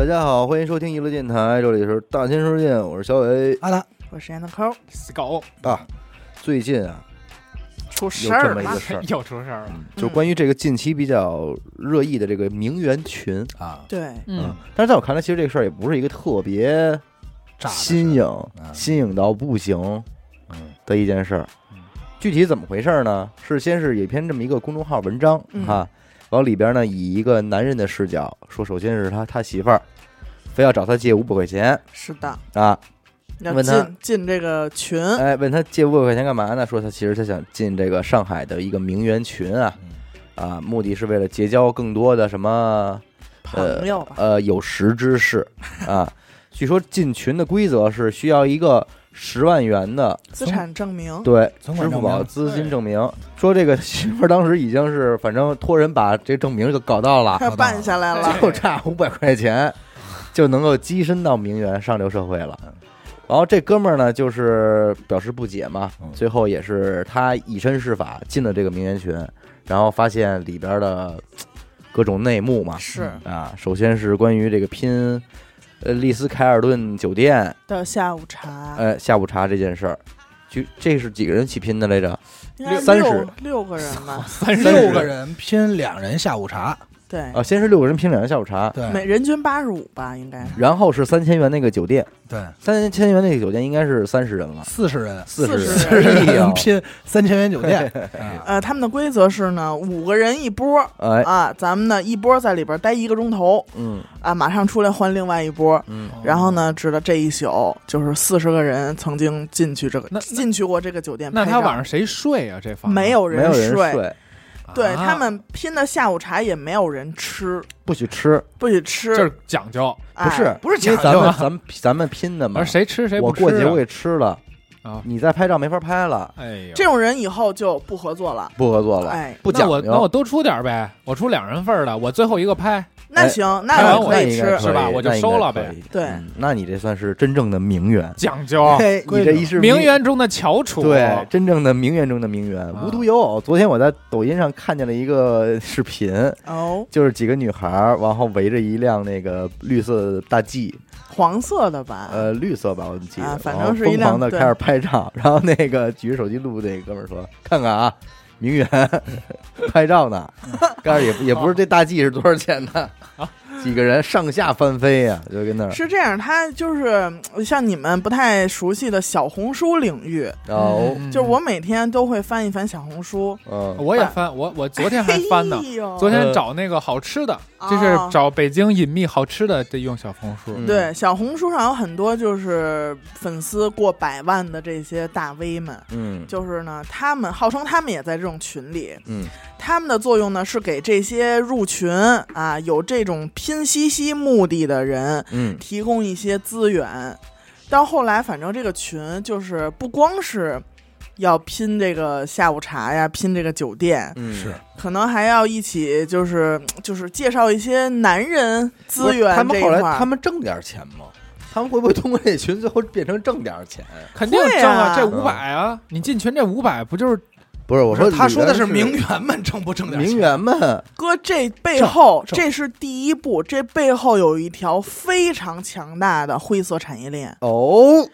大家好，欢迎收听娱乐电台，这里是大千世界，我是小伟。阿达，我是闫德抠，死狗。啊。最近啊，出事有这儿了么一个，事，又出事儿了。嗯就关于这个近期比较热议的这个名媛群，啊，对，嗯，但是在我看来，其实这个事儿也不是一个特别新颖、嗯。新颖到不行嗯。的一件事儿。嗯。具体怎么回事呢？是先是有一篇这么一个公众号文章嗯。哈，往里边呢以一个男人的视角说，首先是他他媳妇儿非要找他借五百块钱是的，啊，要问他进进这个群，哎，问他借五百块钱干嘛呢？说他其实他想进这个上海的一个名媛群啊，嗯啊，目的是为了结交更多的什么朋友吧，呃有识之士啊。据说进群的规则是需要一个十万元的资产证明，对支付宝资金证明。说这个媳妇儿当时已经是反正托人把这证明就搞到了，快办下来了，就差五百块钱就能够跻身到名媛上流社会了。然后这哥们儿呢，就是表示不解嘛嗯，最后也是他以身试法进了这个名媛群，然后发现里边的各种内幕嘛，是啊，首先是关于这个拼呃丽思凯尔顿酒店的下午茶，呃下午茶这件事儿，就这是几个人一起拼的来着？应该三十六六个人吧，三十六个人拼两人下午茶，对，啊，先是六个人拼两个下午茶，对。每人均八十五吧，应该。然后是三千元那个酒店，对，三千元那个酒店应该是三十人了，四十人，四十人。拼三千元酒店，啊。呃，他们的规则是呢，五个人一波哎，啊，咱们呢一波在里边待一个钟头嗯。啊，马上出来换另外一波，嗯。然后呢，直到这一宿就是四十个人曾经进去这个进去过这个酒店，那他晚上谁睡啊？这房没有没有人，睡，对啊他们拼的下午茶也没有人吃，不许吃，不许吃，这是讲究，哎不是不是因为咱讲究啊。们咱们咱们拼的嘛。而。谁吃谁我吃啊？过节我给吃了，啊？你再拍照没法拍了，哎呦，这种人以后就不合作了。不合作了，哎，不讲那我那我究。多出点呗，我出两人份的，我最后一个拍，那行，开那完我你可以吃。是吧？我就收了呗。对。嗯那你这算是真正的名媛。讲究，嘿，你这一是名媛中的翘楚，对，真正的名媛中的名媛，啊。无独有偶。昨天我在抖音上看见了一个视频，哦，就是几个女孩儿，然后围着一辆那个绿色大 G，黄色的吧？呃，绿色吧，我记得，啊反正是一辆疯狂的开始拍照，然后那个举着手机录那哥们儿说：“看看啊，名媛 拍照呢，但是也也不是这大 G 是多少钱的，几个人上下翻飞呀、就跟那儿，是这样，他就是嗯像你们不太熟悉的小红书领域，就是我每天都会翻一翻小红书。嗯，我也翻，我我昨天还翻呢。哎。昨天找那个好吃的，这是哦。找北京隐秘好吃的，得用小红书。嗯。对，小红书上有很多就是粉丝过百万的这些大 V 们，嗯。就是呢，他们号称他们也在这种群里，嗯。他们的作用呢是给这些入群啊有这种拼夕夕目的的人嗯。提供一些资源。到后来，反正这个群就是不光是要拼这个下午茶呀，拼这个酒店，嗯，是。可能还要一起就是就是介绍一些男人资源他们后来这一块儿。他们挣点钱吗？他们会不会通过这群最后变成挣点钱？肯定挣啊，啊。这五百啊，你进群这五百不就是不是，我说他说的是名名媛们挣不挣点钱？名媛们，哥，这背后这是第一步，这背后有一条非常强大的灰色产业链。哦，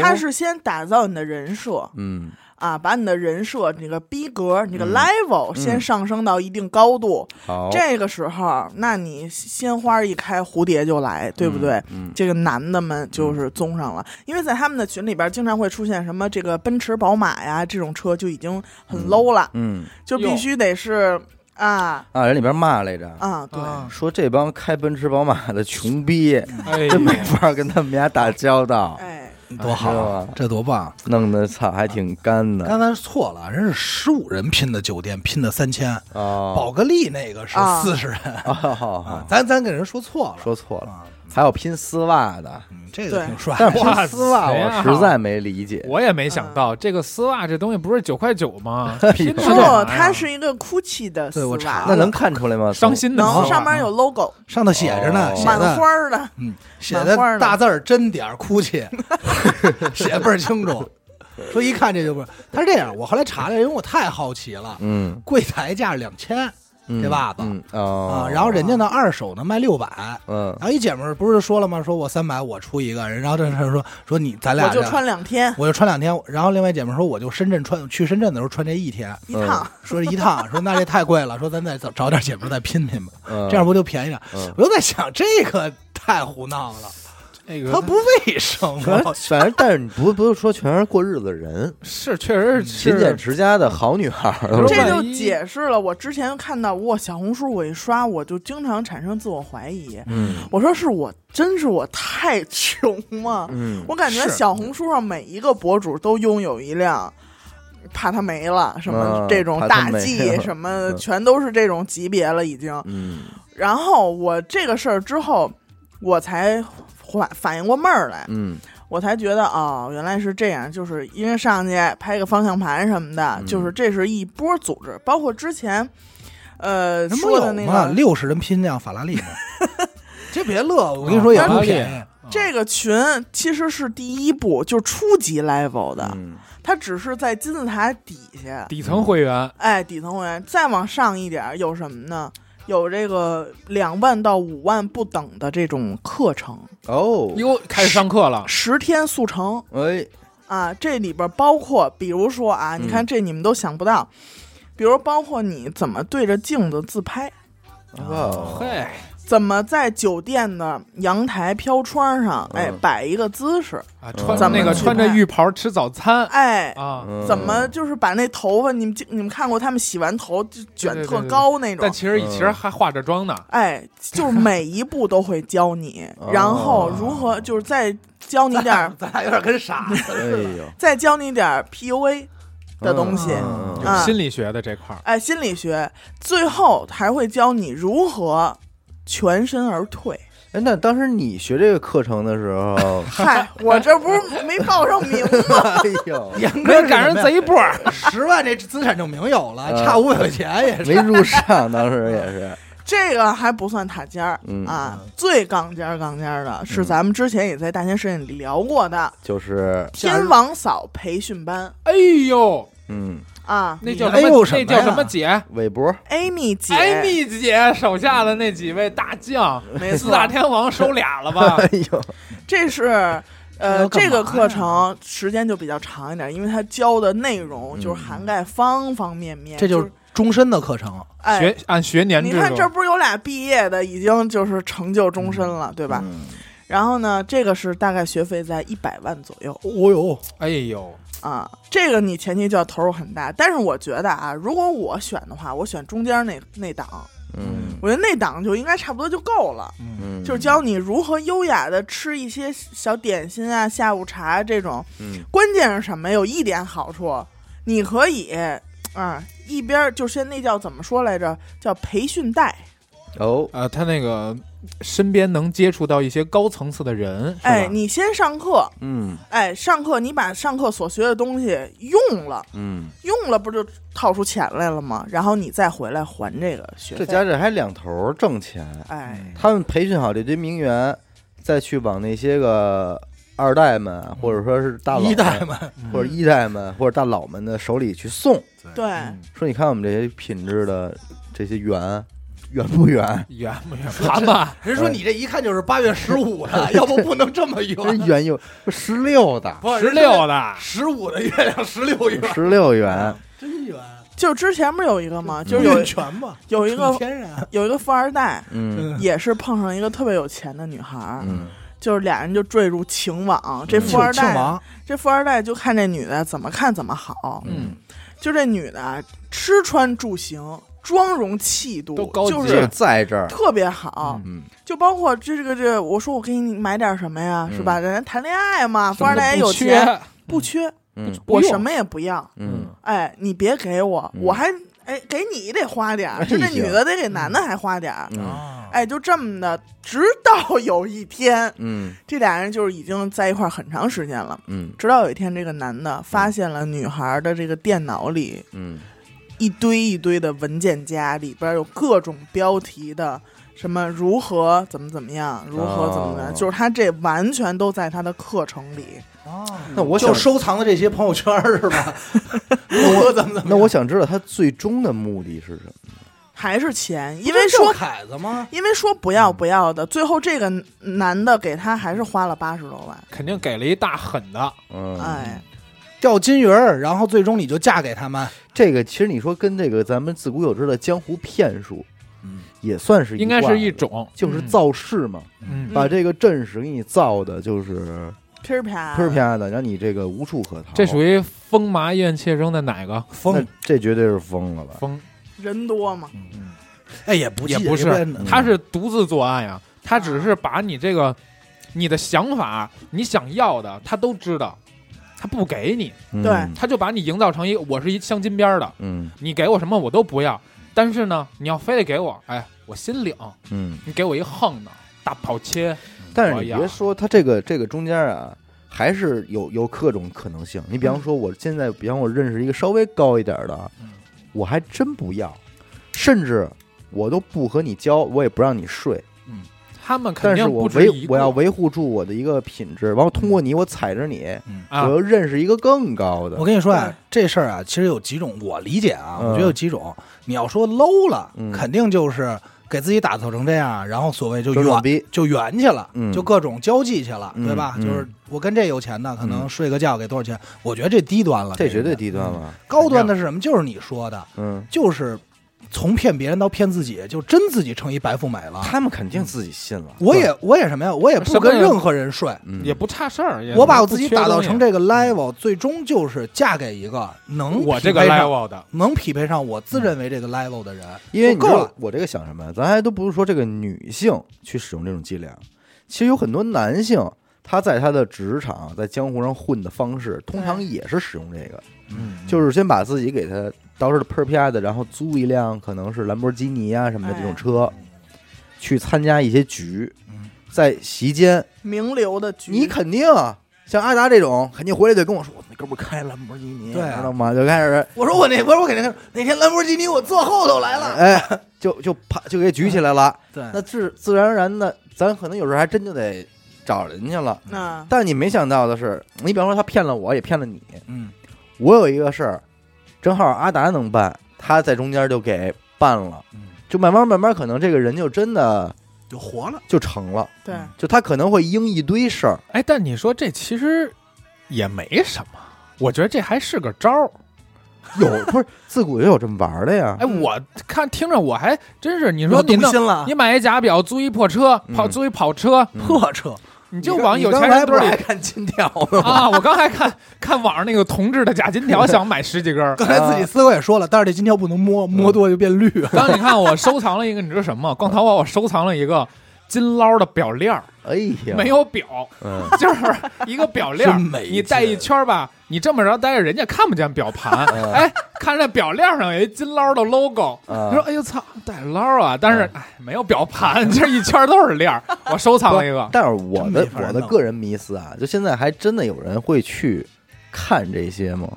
他是先打造你的人设。嗯啊，把你的人设、你个逼格、你个嗯 level 嗯先上升到一定高度。好，这个时候，那你鲜花一开，蝴蝶就来，对不对？嗯？这个男的们就是综上了，因为在他们的群里边，经常会出现什么这个奔驰、宝马呀这种车就已经很 low 了，嗯就必须得是啊啊，人里边骂来着，啊，对，啊说这帮开奔驰宝马的穷逼，哎真没法跟他们家打交道，哎，多好啊，这多棒！弄得操还挺干的。刚才错了，人是十五人拼的酒店，拼的三千，宝哦。格丽那个是啊。四十人。咱咱给人说错了，说错了，啊，还有拼丝袜的，嗯这个挺帅但。拼丝袜我实在没理解。我也没想到这个丝袜这东西不是九块九吗？拼不它是一个 GUCCI 的丝袜。对我查，那能看出来吗？伤心的能上面有 logo，上头写着呢，哦。满写的花儿的，嗯，写的的。大字儿真点儿哭泣，写倍儿清楚。说一看这就不是，他是这样。我后来查了，因为我太好奇了，嗯，柜台价两千，嗯这袜子。嗯哦。啊，然后人家呢二手呢卖六百，嗯。然后一姐们儿不是说了吗？说我三百，我出一个，然后这事说说你咱俩我就穿两天。我就穿两天，然后另外姐们儿说我就深圳穿去深圳的时候穿这一天，一趟，说一趟，说那这太贵了，说咱再找找点姐们儿再拼拼吧，嗯，这样不就便宜点？嗯。我就在想这个太胡闹了，那个他不卫生反正吗？反正，但是你不不是说全是过日子的人，是确实是。勤俭持家的好女孩这就一。解释了我之前看到哇小红书我一刷我就经常产生自我怀疑，嗯。我说是我真是我太穷吗？嗯，我感觉是。小红书上每一个博主都拥有一辆，怕它没了，什么嗯这种怕它没大 G，了什么嗯。全都是这种级别了已经。嗯。然后我这个事儿之后，我才反反应过味儿来，嗯我才觉得哦，原来是这样，就是因为上去拍个方向盘什么的，嗯就是这是一波组织，包括之前。呃，说的？那个六十人拼辆法拉利吗？这别乐，我跟你说也不便宜。这个群其实是第一步，就初级 level 的，嗯它只是在金字塔底下，底层会员，哎，底层会员再往上一点儿有什么呢？有这个两万到五万不等的这种课程，哦，哟，开始上课了，十天速成。哎，啊！这里边包括，比如说啊，嗯你看这你们都想不到，比如包括你怎么对着镜子自拍，哦，嘿，怎么在酒店的阳台飘窗上，哎嗯，摆一个姿势，啊，穿那个穿着浴袍吃早餐。哎，啊，嗯怎么就是把那头发，你们你们看过他们洗完头就卷特高那种？但？其实嗯其实还化着妆呢，哎，就是每一步都会教你哦，然后如何就是再教你点儿，咱俩有点跟傻子哎似的。再教你点儿 PUA 的东西，嗯嗯嗯啊。心理学的这块儿，哎，心理学，最后还会教你如何全身而退。哎，那当时你学这个课程的时候，嗨，我这不是没报上名吗？哎呦，严没哥赶上贼波儿，十万这资产证明有了，嗯。差五百块钱也是。没入上，当时也是，这个还不算塔尖儿、嗯。啊，最杠尖儿杠尖儿的是嗯。咱们之前也在大千世界里聊过的就是。天王嫂培训班。哎呦，嗯，啊那叫哎什么？那叫什么姐？韦博，，Amy 姐，Amy 姐手下的那几位大将，没，四大天王收俩了吧？哎呦，这是。呃，这个课程时间就比较长一点，因为它教的内容就是涵盖方方面面。这就是终身的课程，哎，学按学年制你看这，不是有俩毕业的，已经就是成就终身了，对吧？嗯然后呢，这个是大概学费在一百万左右哦呦，哎呦，啊，这个你前期就要投入很大。但是我觉得啊，如果我选的话，我选中间那那档，嗯我觉得那档就应该差不多就够了。嗯，就是教你如何优雅的吃一些小点心啊、下午茶这种。嗯关键是什么？有一点好处，你可以啊一边就是那叫怎么说来着？叫培训带。哦，啊，他那个身边能接触到一些高层次的人，哎，你先上课，嗯。哎，上课你把上课所学的东西用了，嗯，用了不就掏出钱来了吗？然后你再回来还这个学费。这家这还两头儿挣钱，哎，他们培训好这堆名媛，再去往那些个二代们，或者说是大佬一代们。或者一代们或者大佬们的手里去送，对，嗯说你看我们这些品质的这些圆圆不圆？远不远？盘吧，人说你这一看就是八月十五的，要不不能这么这圆。圆有十六的，不十六的，十五的月亮，十六圆，十六圆，真圆，就之前不是有一个吗？就是有一个天然。有一个富二代，嗯。也是碰上一个特别有钱的女孩儿，嗯。就是俩人就坠入情网。这富二代，这富二代就看这女的怎么看怎么好，嗯，就这女的啊吃穿住行、妆容气度都高级就就是是在这儿，特别好。嗯。就包括这这个这，我说我给你买点什么呀，嗯。是吧？人家谈恋爱嘛，富二代也有缺钱，不缺，嗯。我什么也不要。嗯。哎，你别给我，嗯。我还哎给你得花点儿，这女的得给男的还花点儿。哎，就这么的，直到有一天，嗯。这俩人就是已经在一块儿很长时间了。嗯。直到有一天，这个男的发现了女孩的这个电脑里嗯一堆一堆的文件夹，里边有各种标题的，什么如何怎么怎么样，如何怎么怎么样，哦就是他这完全都在他的课程里。哦那我想就收藏的这些朋友圈儿是吧？如何怎么怎么？那我想知道他最终的目的是什么？还是钱，因为说凯子吗？因为说不要不要的，最后这个男的给他还是花了八十多万，肯定给了一大狠的，嗯，哎，钓金鱼儿，然后最终你就嫁给他们。这个其实你说跟这个咱们自古有之的江湖骗术嗯，也算是应该是一种，就是造势嘛，嗯，把这个阵势给你造的，就是噼儿啪，砰啪的，让你这个无处可逃。这属于风麻燕切中的哪个？那疯，这绝对是疯了吧？疯？人多嘛，嗯，哎，也不也不是。他是独自作案呀，他只是把你这个你的想法，你想要的，他都知道，他不给你，嗯。对。他就把你营造成一个我是一镶金边儿的，嗯。你给我什么我都不要，但是呢，你要非得给我，哎，我心领，嗯，你给我一横的大跑切，但是你别说，他这个这个中间啊，还是有有各种可能性。你比方说，我现在，比方我认识一个稍微高一点的嗯，我还真不要，甚至我都不和你交，我也不让你睡。他们肯但是定我维不止一个我要维护住我的一个品质，完后通过你，我踩着你，啊我，要认识一个更高的我。跟你说啊，这事儿啊，其实有几种，我理解啊，嗯我觉得有几种。你要说 low 了，嗯肯定就是给自己打造成这样，然后所谓就远装装逼，就圆去了，嗯就各种交际去了，嗯对吧？嗯就是我跟这有钱的，可能嗯睡个觉给多少钱？我觉得这低端了，这绝对低端。了。高端的是什么？就是你说的，嗯，就是从骗别人到骗自己，就真自己成一白富美了。他们肯定自己信了。我也我也什么呀？我也不跟任何人睡。嗯也不差事儿，我把我自己打造成这个 level，最终就是嫁给一个能我这个匹配上 level 的，能匹配上我自认为这个 level 的人，因为够了。我这个想什么呀？咱还都不是说这个女性去使用这种伎俩，其实有很多男性他在他的职场在江湖上混的方式，通常也是使用这个，嗯就是先把自己给他捯饬的喷啪的，然后租一辆可能是兰博基尼啊什么的这种车，去参加一些局嗯，在席间，名流的局，你肯定啊像阿达这种，肯定回来得跟我说，我那哥们儿开兰博基尼，对啊知道吗？就开始我说我那我说我肯定那天兰博基尼我坐后头来了，哎，就就啪就给举起来了。对那自自然而然的，咱可能有时候还真就得找人去了。那但你没想到的是，你比方说他骗了我，也骗了你。嗯，我有一个事儿，正好阿达能办，他在中间就给办了，嗯。就慢慢慢慢，可能这个人就真的就活了。就成了。对，就他可能会应一堆事儿，哎，但你说这其实也没什么，我觉得这还是个招儿。有不是自古也有这么玩的呀？哎，我看听着我还真是，你你说你弄动心了。你，买一假表，租一破车，跑嗯租一跑车，嗯破车，你就往有钱人堆里看金条？啊！我刚才看看网上那个同志的假金条，想买十几根儿。刚才自己思维也说了，但是这金条不能摸，摸多就变绿了。刚你看我收藏了一个，你知道什么？逛淘宝我收藏了一个金捞的表链儿，哎呀，没，有表，嗯，就是一个表链儿。你戴一圈儿吧，你这么着戴着，人家看不见表盘。嗯。哎，看这表链上有一金捞的 logo，说哎呦操，带捞啊！但是哎，没有表盘，这一圈都是链儿。我收藏了一个，但是我的我的个人迷思啊，就现在还真的有人会去看这些吗？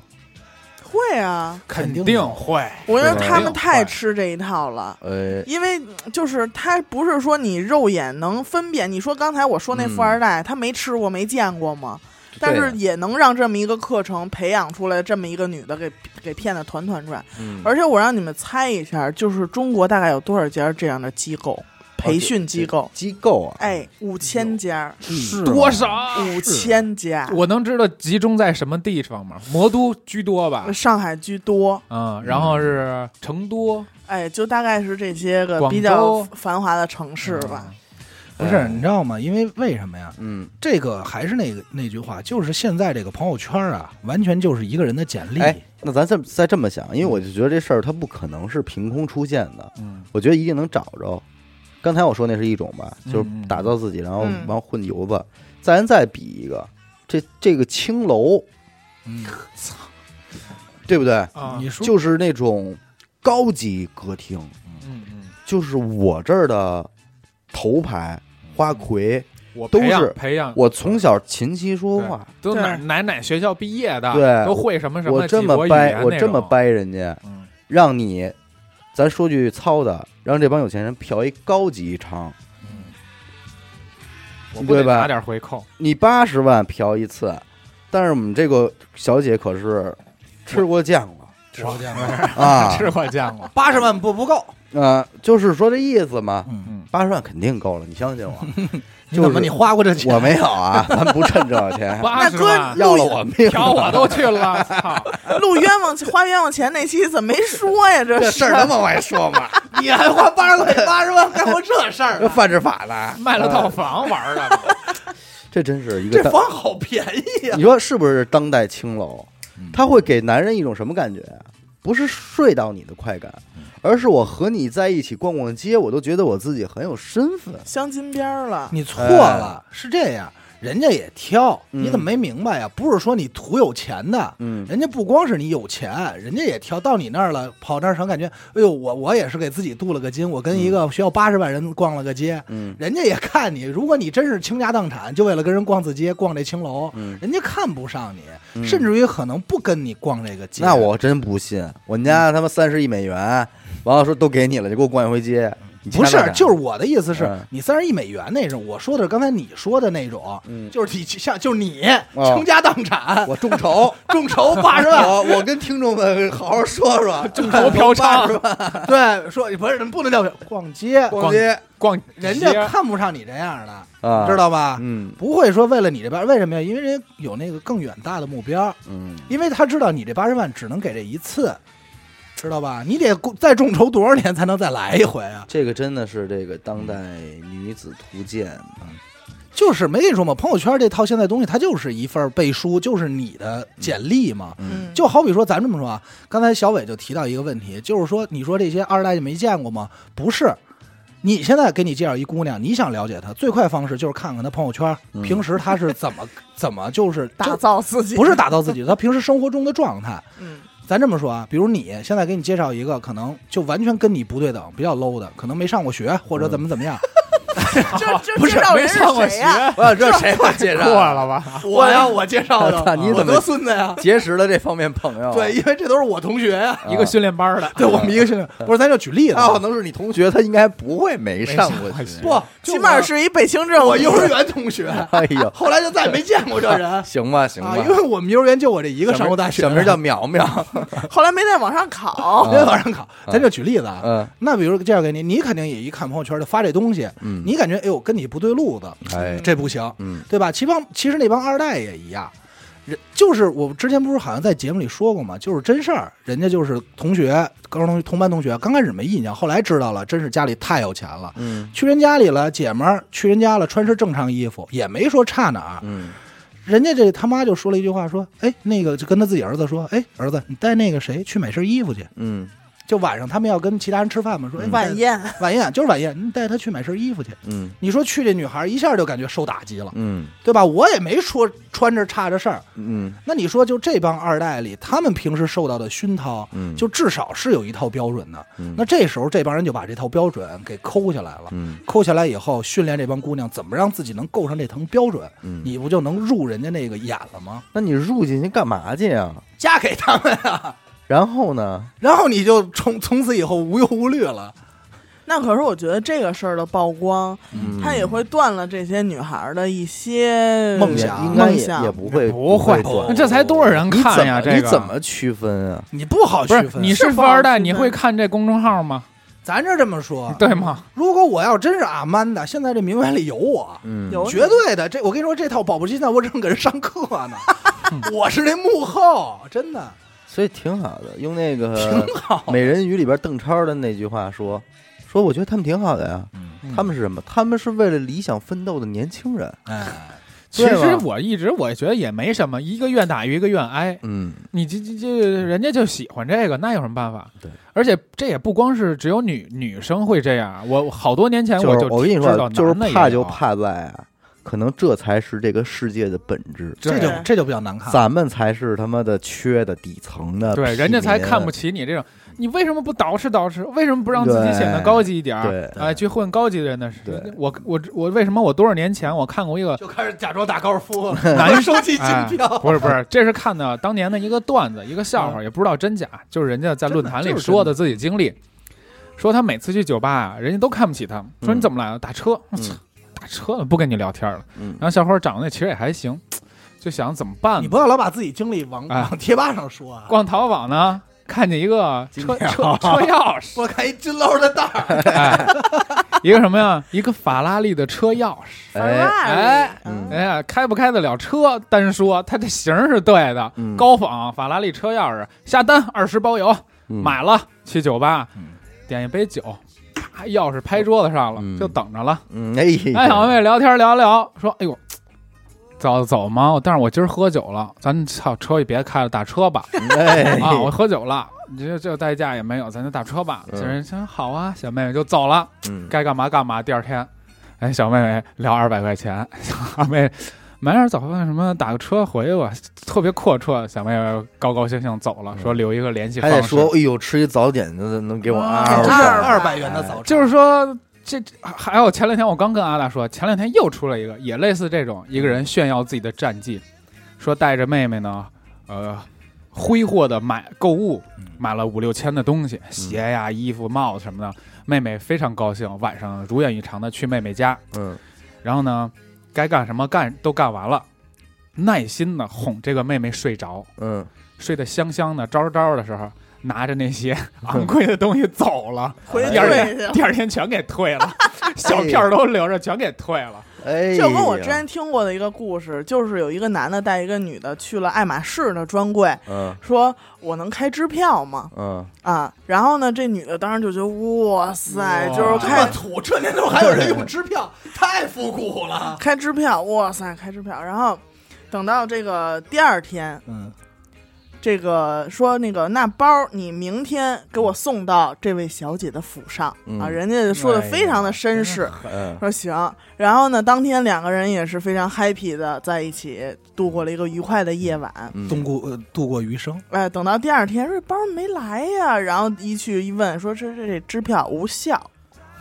会啊，肯定定会。我觉得他们太吃这一套了。呃，因为嗯就是他不是说你肉眼能分辨，你说刚才我说那富二代，他没吃过没见过吗？但是也能让这么一个课程培养出来这么一个女的给给骗的团团转。嗯而且我让你们猜一下，就是中国大概有多少家这样的机构培训机构？机构啊，哎，五千家，是多少？五千家，我能知道集中在什么地方吗？魔都居多吧，上海居多。嗯，然后是成都，哎，就大概是这些个比较繁华的城市吧。不是，你知道吗？因为为什么呀？嗯，这个还是那个那句话，就是现在这个朋友圈啊，完全就是一个人的简历。哎，那咱这么再这么想，因为我就觉得这事儿它不可能是凭空出现的，嗯我觉得一定能找着。刚才我说那是一种吧，嗯就是打造自己，然后嗯完混油子。咱再比一个，这这个青楼，嗯，对不对？啊，你说就是那种高级歌厅，嗯嗯，就是我这儿的头牌花魁，我都是培养，我从小琴棋书画，都对哪哪哪学校毕业的，对都会什么什么我这么掰，我这么，掰人家，嗯。让你，咱说句糙的，让这帮有钱人嫖一高级娼，嗯，我不对吧拿点回扣，你八十万嫖一次，但是我们这个小姐可是吃过见过吃过见过，啊，吃过见过，八十万不不够，啊，就是说这意思嘛。嗯，嗯，八十万肯定够了，你相信我。你怎么你花过这钱？我没有啊，咱不趁这个钱，八十哥要了我命。嫖我都去了，操！录冤枉花冤枉钱那期怎么没说呀？这这事儿能往外说吗？你还花八十块八十万干过这事儿啊？犯着法呢，卖了套啊房玩儿的，这真是一个。这房好便宜呀！你说是不是当代青楼嗯？它会给男人一种什么感觉啊？不是睡到你的快感，而是我和你在一起逛逛街，我都觉得我自己很有身份。镶金边儿了。你错了，是这样，人家也挑，嗯你怎么没明白呀？不是说你图有钱的，嗯人家不光是你有钱，人家也挑到你那儿了，跑那儿成感觉，哎呦，我我也是给自己镀了个金，我跟一个需要八十万人逛了个街，嗯人家也看你，如果你真是倾家荡产，就为了跟人逛次街，逛这青楼，嗯，人家看不上你，嗯甚至于可能不跟你逛这个街。那我真不信，我们家他妈三十亿美元，完了说都给你了，就给我逛一回街。你不是就是我的意思是嗯你三十亿美元那种，我说的是刚才你说的那种，嗯就是你像就是你哦倾家荡产，我众筹，众筹八十万，我我跟听众们好好说说，众筹 嫖娼是吧？对，说不是不能叫逛街，逛街逛人街家看不上你这样的，啊，知？道吧？嗯不会说为了你这边，为什么呀？因为人家有那个更远大的目标，嗯，因为他知道你这八十万只能给这一次，知道吧？你得再众筹多少年才能再来一回啊？这个真的是这个当代女子图鉴啊。就是没跟你说嘛，朋友圈这套现在东西，它就是一份背书，就是你的简历嘛。嗯就好比说，咱这么说啊，刚才小伟就提到一个问题，就是说，你说这些二代就没见过吗？不是，你现在给你介绍一姑娘，你想了解她，最快方式就是看看她朋友圈，嗯平时她是怎么 怎么就是打造自己不是打造自己，她平时生活中的状态。嗯，咱这么说啊，比如你现在给你介绍一个可能就完全跟你不对等、比较 low 的，可能没上过学或者怎么怎么样，就就不是没介绍人是上过学，谁呀？我想知道谁给我介绍 过了吧？我呀，我介绍的，你怎么我多孙子呀？结识了这方面朋友？对，因为这都是我同学呀。啊一个训练班的，对我们一个训练，不是，咱就举例子啊，他可能是你同学，他应该不会没上过学。不，起码是一北清正。我幼儿园同学，哎呦，后来就再也没见过这人行吧行吧啊，，因为我们幼儿园就我这一个上过大学，小名叫苗苗。后来没再往上考。没往上考，咱就举例子啊。嗯那比如介绍给你，你肯定也一看朋友圈就发这东西，嗯，你感觉哎呦跟你不对路子，哎这不行，嗯对吧？其帮其实那帮二代也一样，人就是我之前不是好像在节目里说过吗？就是真事儿，人家就是同学，高中同学同班同学，刚开始没印象，后来知道了，真是家里太有钱了。嗯去人家里了，姐们儿去人家了，穿身正常衣服，也没说差哪儿。嗯人家这他妈就说了一句话，说：“哎，那个就跟他自己儿子说，哎，儿子，你带那个谁去买身衣服去。嗯就晚上他们要跟其他人吃饭嘛，说，哎，晚宴，晚宴就是晚宴，你带他去买身衣服去。嗯你说去这女孩一下就感觉受打击了，嗯对吧？我也没说穿着差着事儿。嗯那你说就这帮二代里，他们平时受到的熏陶，嗯，就至少是有一套标准的。嗯那这时候这帮人就把这套标准给抠下来了。嗯抠下来以后，训练这帮姑娘怎么让自己能够上这层标准，嗯，你不就能入人家那个眼了吗？那你入进去干嘛去呀？嫁给他们啊，然后呢？然后你就从从此以后无忧无虑了。那可是我觉得这个事儿的曝光，嗯它也会断了这些女孩的一些梦想应该也梦想也不会不会断那这才多少人看呀？这个怎么区分啊？你不好区分。你是富二代，你会看这公众号吗？咱这这么说，对吗？如果我要真是阿曼达，现在这名媛里有我，嗯，绝对的。这我跟你说，这套保不齐现在我正给人上课呢，我是那幕后，真的所以挺好的。用那个挺好。《美人鱼》里边邓超的那句话说：“说我觉得他们挺好的呀。嗯他们是什么？他们是为了理想奋斗的年轻人。哎，其实我一直我觉得也没什么，一个愿打一个愿挨。嗯你这这这人家就喜欢这个，那有什么办法？对，而且这也不光是只有女女生会这样，我我好多年前我就我跟你说，就是怕就怕在啊，可能这才是这个世界的本质。这就这就比较难看。咱们才是他妈的缺的底层的，对，人家才看不起。你这种。你为什么不捯饬捯饬？为什么不让自己显得高级一点哎，去混高级的人的事。我我我为什么我多少年前我看过一个就开始假装打高尔夫，难收集金哎票。不是不是，这是看的当年的一个段子，一个笑话，嗯也不知道真假，就是人家在论坛里说的自己经历，说他每次去酒吧啊，人家都看不起他，说嗯你怎么来了？打车，打车了，不跟你聊天了。嗯然后小伙长得其实也还行，就想怎么办呢？你不要老把自己经历往哎往贴吧上说啊。逛淘宝呢，看见一个车车车钥匙，我看一金捞的袋儿，哎，一个什么呀？一个法拉利的车钥匙。哎，哎嗯哎呀，开不开得了车单说，它这型儿是对的。嗯高仿法拉利车钥匙，下单二十包邮，嗯买了去酒吧嗯点一杯酒，啪，钥匙拍桌子上了，嗯就等着了。嗯，哎，哎，小妹聊天聊聊，说，哎呦，走走吗？但是我今儿喝酒了，咱操车也别开了，打车吧。哎，啊，我喝酒了，你这这代驾也没有，咱就打车吧。嗯这人说好啊，小妹妹就走了，嗯，该干嘛干嘛。第二天，哎，小妹妹聊二百块钱，小妹妹买点早饭什么，打个车回去吧，特别阔绰。小妹妹高高兴兴走了，说留一个联系方式。还得说，哎呦，吃一早点能能给我啊二二百二百元的早餐，就是说，这还有前两天我刚跟阿大说，前两天又出了一个，也类似这种，一个人炫耀自己的战绩，说带着妹妹呢，呃，挥霍的买购物，买了五六千的东西，鞋呀、衣服、帽子什么的，妹妹非常高兴，晚上如愿以偿的去妹妹家，嗯。然后呢，该干什么干都干完了，耐心的哄这个妹妹睡着，嗯，睡得香香的、招招的时候，拿着那些 昂贵的东西走了。回去第二天，第二天全给退了，小票儿都留着，全给退了。哎，就跟我之前听过的一个故事，就是有一个男的带一个女的去了爱马仕的专柜，嗯说我能开支票吗？嗯，啊，然后呢，这女的当时就觉得哇塞，哇就是这开么土，这年头还有人用支票，太复古了。开支票，哇塞，开支票。然后等到这个第二天，嗯，这个说那个那包你明天给我送到这位小姐的府上、嗯。啊，人家说的非常的绅士。嗯。说行，然后呢，当天两个人也是非常 happy 的在一起度过了一个愉快的夜晚。嗯。度过呃度过余生，哎，等到第二天这包没来呀，然后一去一问，说这这这支票无效，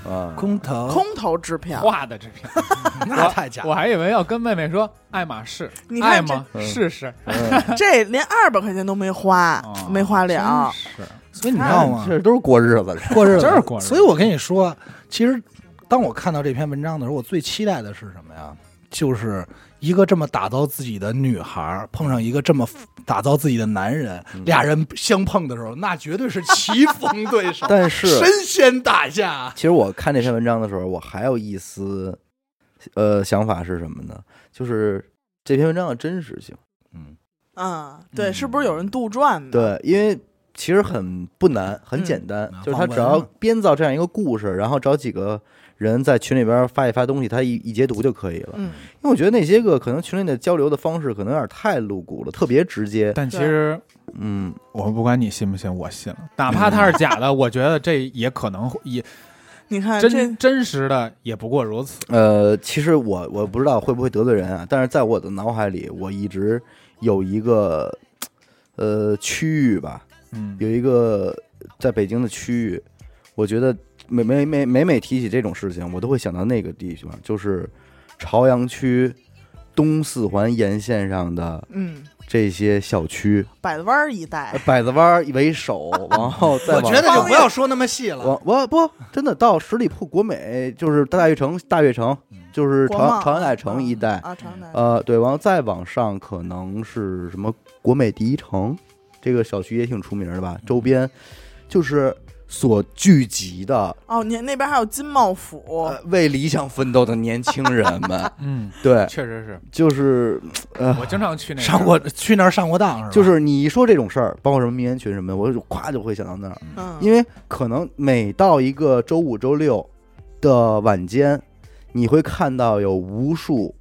啊，空投空头支票。画的支票，那太假了。我还以为要跟妹妹说爱马仕，你看爱吗？试试，嗯 这连二百块钱都没花，哦没花了。真是所以你知道吗？这都是过日子，过日子真是过日子所以我跟你说，其实当我看到这篇文章的时候，我最期待的是什么呀？就是一个这么打造自己的女孩，碰上一个这么打造自己的男人，俩人相碰的时候，那绝对是棋逢对手，但是神仙打架。其实我看这篇文章的时候，我还有一丝呃想法是什么呢？就是这篇文章的真实性。嗯，啊，对，嗯是不是有人杜撰的？对，因为其实很不难，很简单，嗯就是他只要编造这样一个故事，然后找几个人在群里边发一发东西，他一一截图就可以了。嗯，因为我觉得那些个可能群里的交流的方式可能有点太露骨了，特别直接。但其实嗯，我不管你信不信，我信了。哪怕它是假的，我觉得这也可能也你看真真实的也不过如此。呃，其实我我不知道会不会得罪人啊，但是在我的脑海里，我一直有一个呃区域吧，嗯，有一个在北京的区域，我觉得每每每每每提起这种事情，我都会想到那个地方，就是朝阳区东四环沿线上的嗯，这些小区，百子湾一带呃，百子湾为首，然后 再往我觉得就不要说那么细了。我我不真的到十里铺国美，就是大悦城、大悦城，就是朝贸朝阳大悦城一带，啊，长南呃，对，然后再往上可能是什么国美第一城，这个小区也挺出名的吧？周边就是所聚集的哦，你那边还有金茂府，呃为理想奋斗的年轻人们，嗯，对，确实是。就是呃，我经常去那上过去那儿上过当是吧？就是你一说这种事儿，包括什么名媛群什么的，我就咵就会想到那儿，嗯，因为可能每到一个周五、周六的晚间，你会看到有无数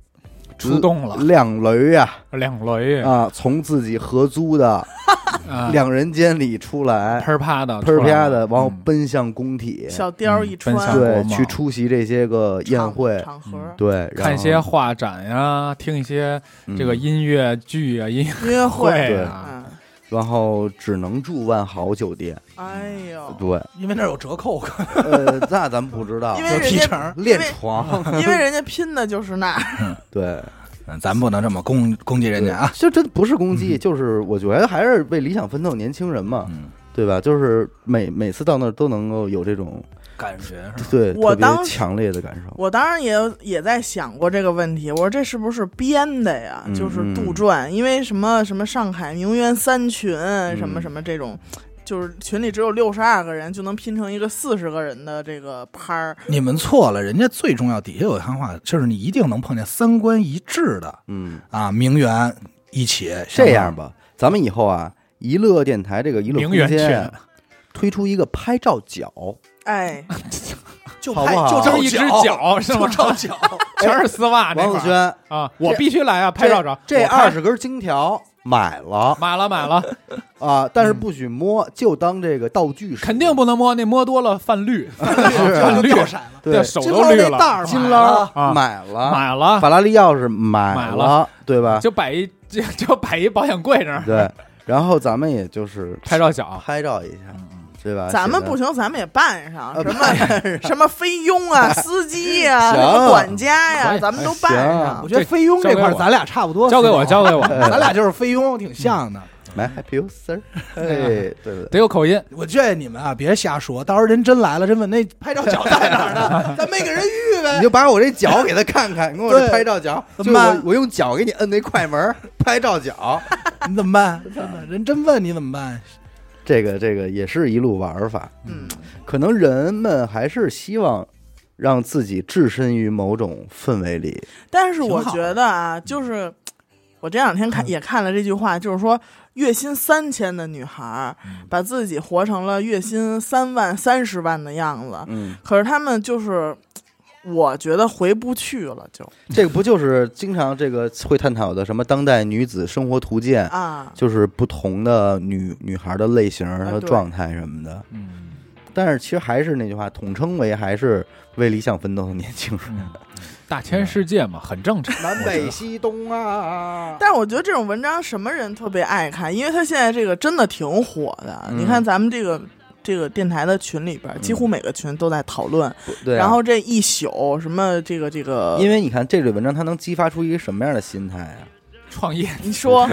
出动了。两雷呀。两雷。啊，从自己合租的 啊，两人间里出来，喷儿啪的，啪啪的，然后嗯。奔向工体，小貂一穿，对去出席这些个宴会，场合，对，看一些画展呀，听一些这个嗯。音乐剧啊，音乐音乐会，啊，嗯，然后只能住万豪酒店，哎呦，对，因为那儿有折扣，呃，那咱不知道 因，为人家有提成。练床，因为人家拼的就是那儿，对，嗯咱不能这么攻攻击人家啊。就真不是攻击，嗯。就是我觉得还是为理想奋斗年轻人嘛，嗯，对吧？就是每每次到那儿都能够有这种感觉是吧？对我当强烈的感受，我当然也有也在想过这个问题，我说这是不是编的呀？嗯就是杜撰，因为什么什么上海名媛三群，什么嗯什么这种，就是群里只有六十二个人就能拼成一个四十个人的这个拍儿，你们错了，人家最重要底下有一行话，就是你一定能碰见三观一致的嗯，啊名媛一起。这样吧，咱们以后啊，娱乐电台这个娱乐空间推出一个拍照角，哎，就拍好不好就照就一只脚 是吗就？照脚。全是丝袜王子轩啊！我必须来啊！拍照照，这二十根金条买了买了买了，啊，但是不许摸，就当这个道具使，肯定不能摸，那摸多了泛绿，泛绿掉色了。对手都绿了，金买捞啊买了，买了法拉利钥匙买买了，对吧？就摆一就就摆一保险柜那儿对，然后咱们也就是拍照脚，拍照一下，对吧？咱们不行，咱们也办上呃什么什么菲佣啊、司机啊、什么管家呀，行咱们都办上我。觉得菲佣这块咱俩差不多。交给我，交给我，咱俩就是菲佣，挺像的。来 Happy You Sir，哎，对对对，得有口音。我劝你们啊，别瞎说，到时候人真来了，真问那拍照脚在哪儿呢？咱没给人预备你。就把我这脚给他看看，你给我这拍照脚，就怎么办我我用脚给你摁那快门，拍照脚，你怎么办？真的，人真问你怎么办？这个这个也是一路玩法。嗯，可能人们还是希望让自己置身于某种氛围里，但是我觉得啊，就是我这两天看嗯。也看了这句话，就是说月薪三千的女孩儿嗯。把自己活成了月薪三万、三十万的样子，嗯，可是他们就是。我觉得回不去了，就这个不就是经常这个会探讨的什么当代女子生活图鉴，啊，就是不同的女女孩的类型和状态什么的。嗯，但是其实还是那句话，统称为还是为理想奋斗的年轻人。嗯大千世界嘛，很正常。南北西东啊，但是我觉得这种文章什么人特别爱看，因为他现在这个真的挺火的。嗯你看咱们这个这个电台的群里边，几乎每个群都在讨论。对啊、然后这一宿什么这个这个，因为你看这类文章，它能激发出一个什么样的心态啊？创业，你说，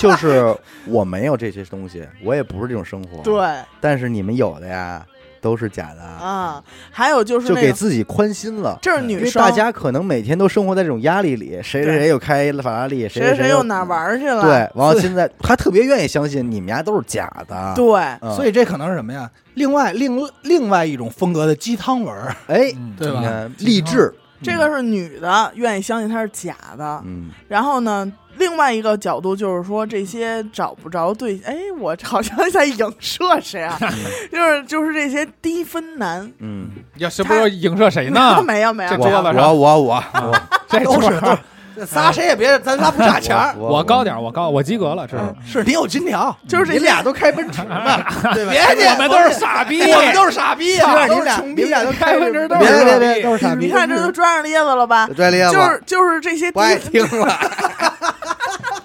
就是我没有这些东西，我也不是这种生活。，对但是你们有的呀，都是假的，啊，还有就是就那个，给自己宽心了。这是因为女生，大家可能每天都生活在这种压力里，谁谁谁又开法拉利，谁谁又谁又哪玩去了？对，然后现在他特别愿意相信你们家都是假的。对嗯，所以这可能是什么呀？另外另另外一种风格的鸡汤文儿，哎，嗯对吧你看励志，这个是女的愿意相信它是假的。嗯，然后呢，另外一个角度就是说，这些找不着对，哎，我好像在影射谁啊？就是就是这些低分男。嗯，要是不是影射谁呢？没有没有我我我我这都是都是这仨谁也别，咱仨不差钱儿。我我高点，我高，我及格了，这是。是你有金条，就是你俩都开奔驰呢，对吧？别介，我们都是傻逼，我们都是傻逼啊，都是你俩穷逼你俩都开奔驰都别是傻别别逼都是傻逼。你看这都装上咧子了吧？拽咧子，就是就是这些低不爱听了。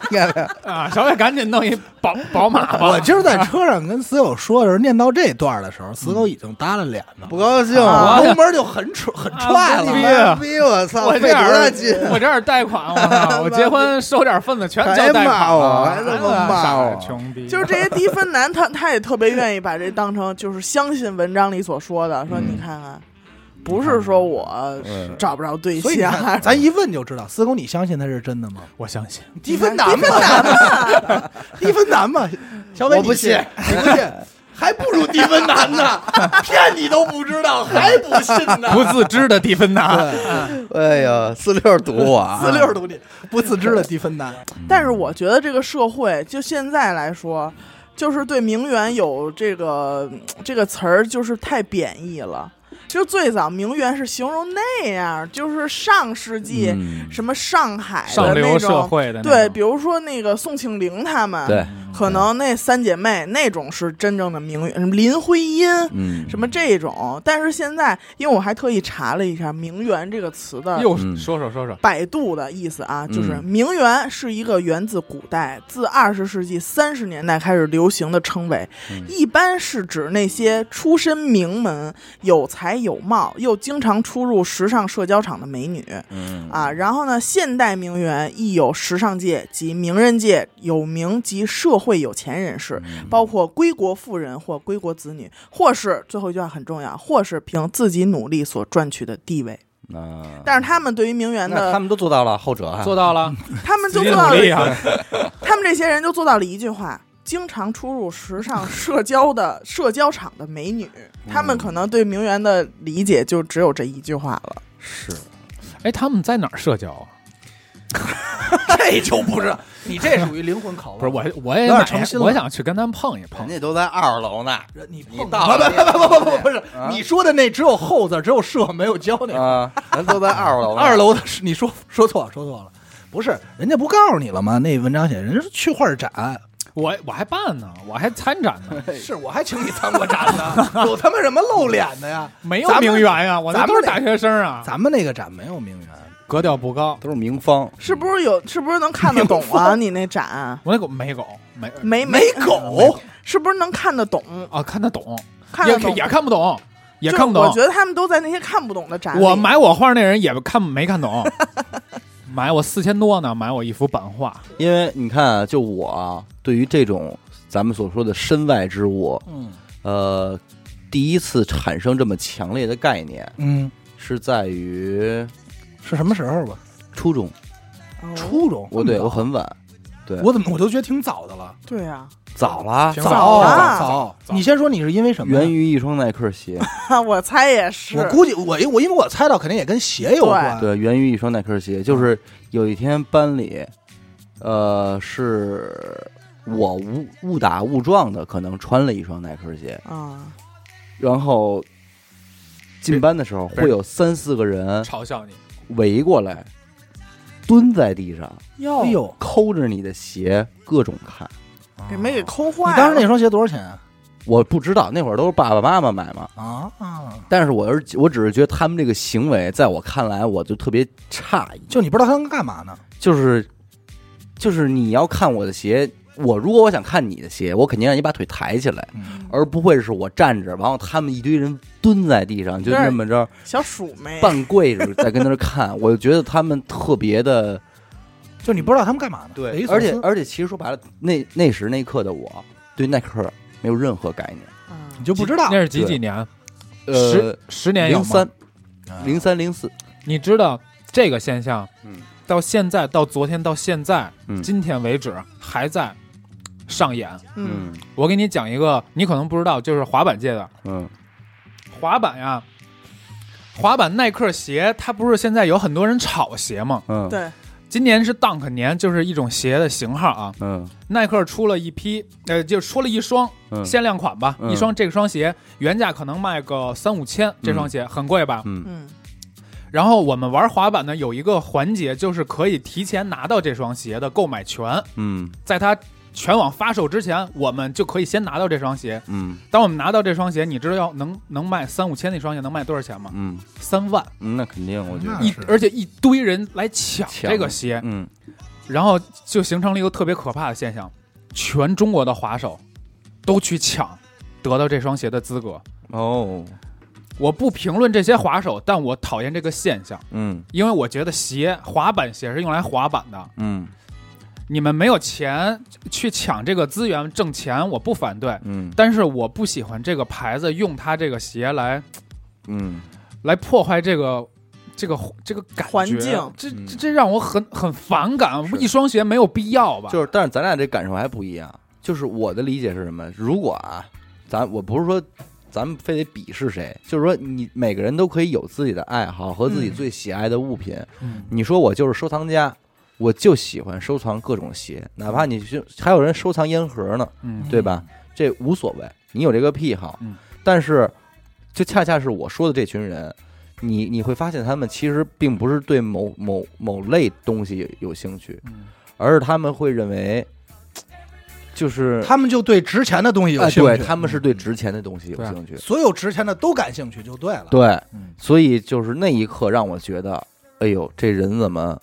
你看没有？啊！小伟赶紧弄一宝宝马吧。我今儿在车上跟死狗说的时候，念到这段的时候，死狗已经耷拉脸了，不高兴，啊油门就很踹很踹了逼我操，我这费多大点劲？我这点贷款，我操！我结婚收点份子全交贷款骂我了，还他妈骂我穷逼！就是这些低分男，他他也特别愿意把这当成就是相信文章里所说的，说嗯你看看，不是说我嗯。找不着对所以你象，看，咱一问就知道，四狗，你相信他是真的吗？我相信，低分男嘛，低 分男嘛，小伟我不信？你你不信，还不如低分男呢，骗你都不知道，还不信呢？不自知的低分男，哎呀，四六堵我啊，四六读你不自知的低分男，但是我觉得这个社会就现在来说，就是对名媛有这个这个词儿，就是太贬义了。就最早名媛是形容那样，就是上世纪嗯什么上海上流社的那种，会的对，比如说那个宋庆龄他们，对，可能那三姐妹那种是真正的名媛，什么林徽因。嗯，什么这种，但是现在，因为我还特意查了一下“名媛”这个词的又嗯说说说说，百度的意思啊，就是嗯名媛是一个源自古代，自二十世纪三十年代开始流行的称谓，嗯一般是指那些出身名门、有才有貌又经常出入时尚社交场的美女嗯啊。然后呢，现代名媛亦有时尚界及名人界有名及社会有钱人士，嗯包括归国富人或归国子女，或是最后一句话很重要，或是凭自己努力所赚取的地位。啊，但是他们对于名媛的他们都做到了，后者啊，做到了，他们就做到了！他们这些人就做到了一句话：经常出入时尚 社交的社交场的美女，她们可能对名媛的理解就只有这一句话了。是哎，他们在哪儿社交啊？这就不知道，你这属于灵魂拷问。不是我，我也有点买诚心了我想去跟他们碰一碰人。家都在二楼呢人你你碰到了不不不不不不是啊你说的那只有后字，只有社没有交那个。啊，人都在二楼呢，二楼的是你说说错了说错了，不是人家不告诉你了吗？那文章写人家是去画展，我我还办呢，我还参展呢，是我还请你参过展呢，有他妈什么露脸的呀？没有咱们名媛呀，我那咱们都是大学生啊，咱们那个展没有名媛，格调不高。都是名方，是不是有？是不是能看得懂啊？你那展我那狗没狗没没没狗，是不是能看得懂？啊，看得懂，看得懂也也看不懂，也看不懂我觉。得他们都在那些看不懂的展里。我买我画那人也看没看懂，买我四千多呢，买我一幅版画。因为你看啊，就我啊，对于这种咱们所说的身外之物，嗯呃，第一次产生这么强烈的概念，嗯，是在于是什么时候吧？初中，哦初中，我对我很晚，对我怎么我都觉得挺早的了，对啊，早了，挺早啊。早。你先说你是因为什么？源于一双耐克鞋，我猜也是。我估计我我因为我猜到肯定也跟鞋有关，对，源于一双耐克鞋，就是有一天班里，呃，是我误误打误撞的，可能穿了一双耐克鞋，啊，然后进班的时候会有三四个人嘲笑你，围过来，蹲在地上，哟，哎呦，抠着你的鞋，各种看。给没给抠坏了？你当时那双鞋多少钱啊？我不知道那会儿都是爸爸妈妈买嘛，啊啊！但是我是我只是觉得他们这个行为，在我看来，我就特别诧异，就你不知道他们干嘛呢？就是就是你要看我的鞋，我如果我想看你的鞋，我肯定让你把腿抬起来，嗯而不会是我站着，然后他们一堆人蹲在地上，就那么着小鼠妹，半跪着在跟那儿看，我就觉得他们特别的就你不知道他们干嘛呢？匪夷所思而且而且其实说白了，那那时那刻的我对耐克没有任何概念，嗯你就不知道那是几几年？呃十，十年零三啊零三零四，你知道这个现象嗯到现在到昨天到现在，嗯今天为止还在上演。嗯，我给你讲一个，你可能不知道，就是滑板界的嗯滑板呀，滑板耐克鞋，它不是现在有很多人炒鞋吗？嗯，对，今年是 Dunk 年，就是一种鞋的型号啊。嗯。耐克出了一批，呃，就出了一双嗯。限量款吧，嗯。一双这双鞋原价可能卖个三五千，这双鞋很贵吧？嗯。嗯。然后我们玩滑板呢，有一个环节就是可以提前拿到这双鞋的购买权，嗯。在它全网发售之前，我们就可以先拿到这双鞋。嗯。当我们拿到这双鞋，你知道要能能卖三五千那双鞋能卖多少钱吗？嗯。三万，嗯，那肯定，我觉得一而且一堆人来抢抢这个鞋，嗯。然后就形成了一个特别可怕的现象，全中国的滑手都去抢得到这双鞋的资格。哦。我不评论这些滑手，但我讨厌这个现象，嗯。因为我觉得鞋滑板鞋是用来滑板的，嗯你们没有钱去抢这个资源挣钱，我不反对，嗯但是我不喜欢这个牌子用它这个鞋来嗯来破坏这个。这个这个感觉，环境这嗯这这让我很很反感。是一双鞋没有必要吧？就是，但是咱俩这感受还不一样。就是我的理解是什么？如果啊，咱我不是说咱们非得鄙视谁，就是说你每个人都可以有自己的爱好和自己嗯最喜爱的物品。嗯你说我就是收藏家，我就喜欢收藏各种鞋，哪怕你去还有人收藏烟盒呢，嗯，对吧？这无所谓，你有这个癖好。嗯但是，就恰恰是我说的这群人，你你会发现他们其实并不是对某某某类东西有兴趣，嗯而是他们会认为，就是他们就对值钱的东西有哎兴趣，对他们是对值钱的东西有兴趣。所有值钱的都感兴趣就对了。对，嗯所以就是那一刻让我觉得，哎呦，这人怎么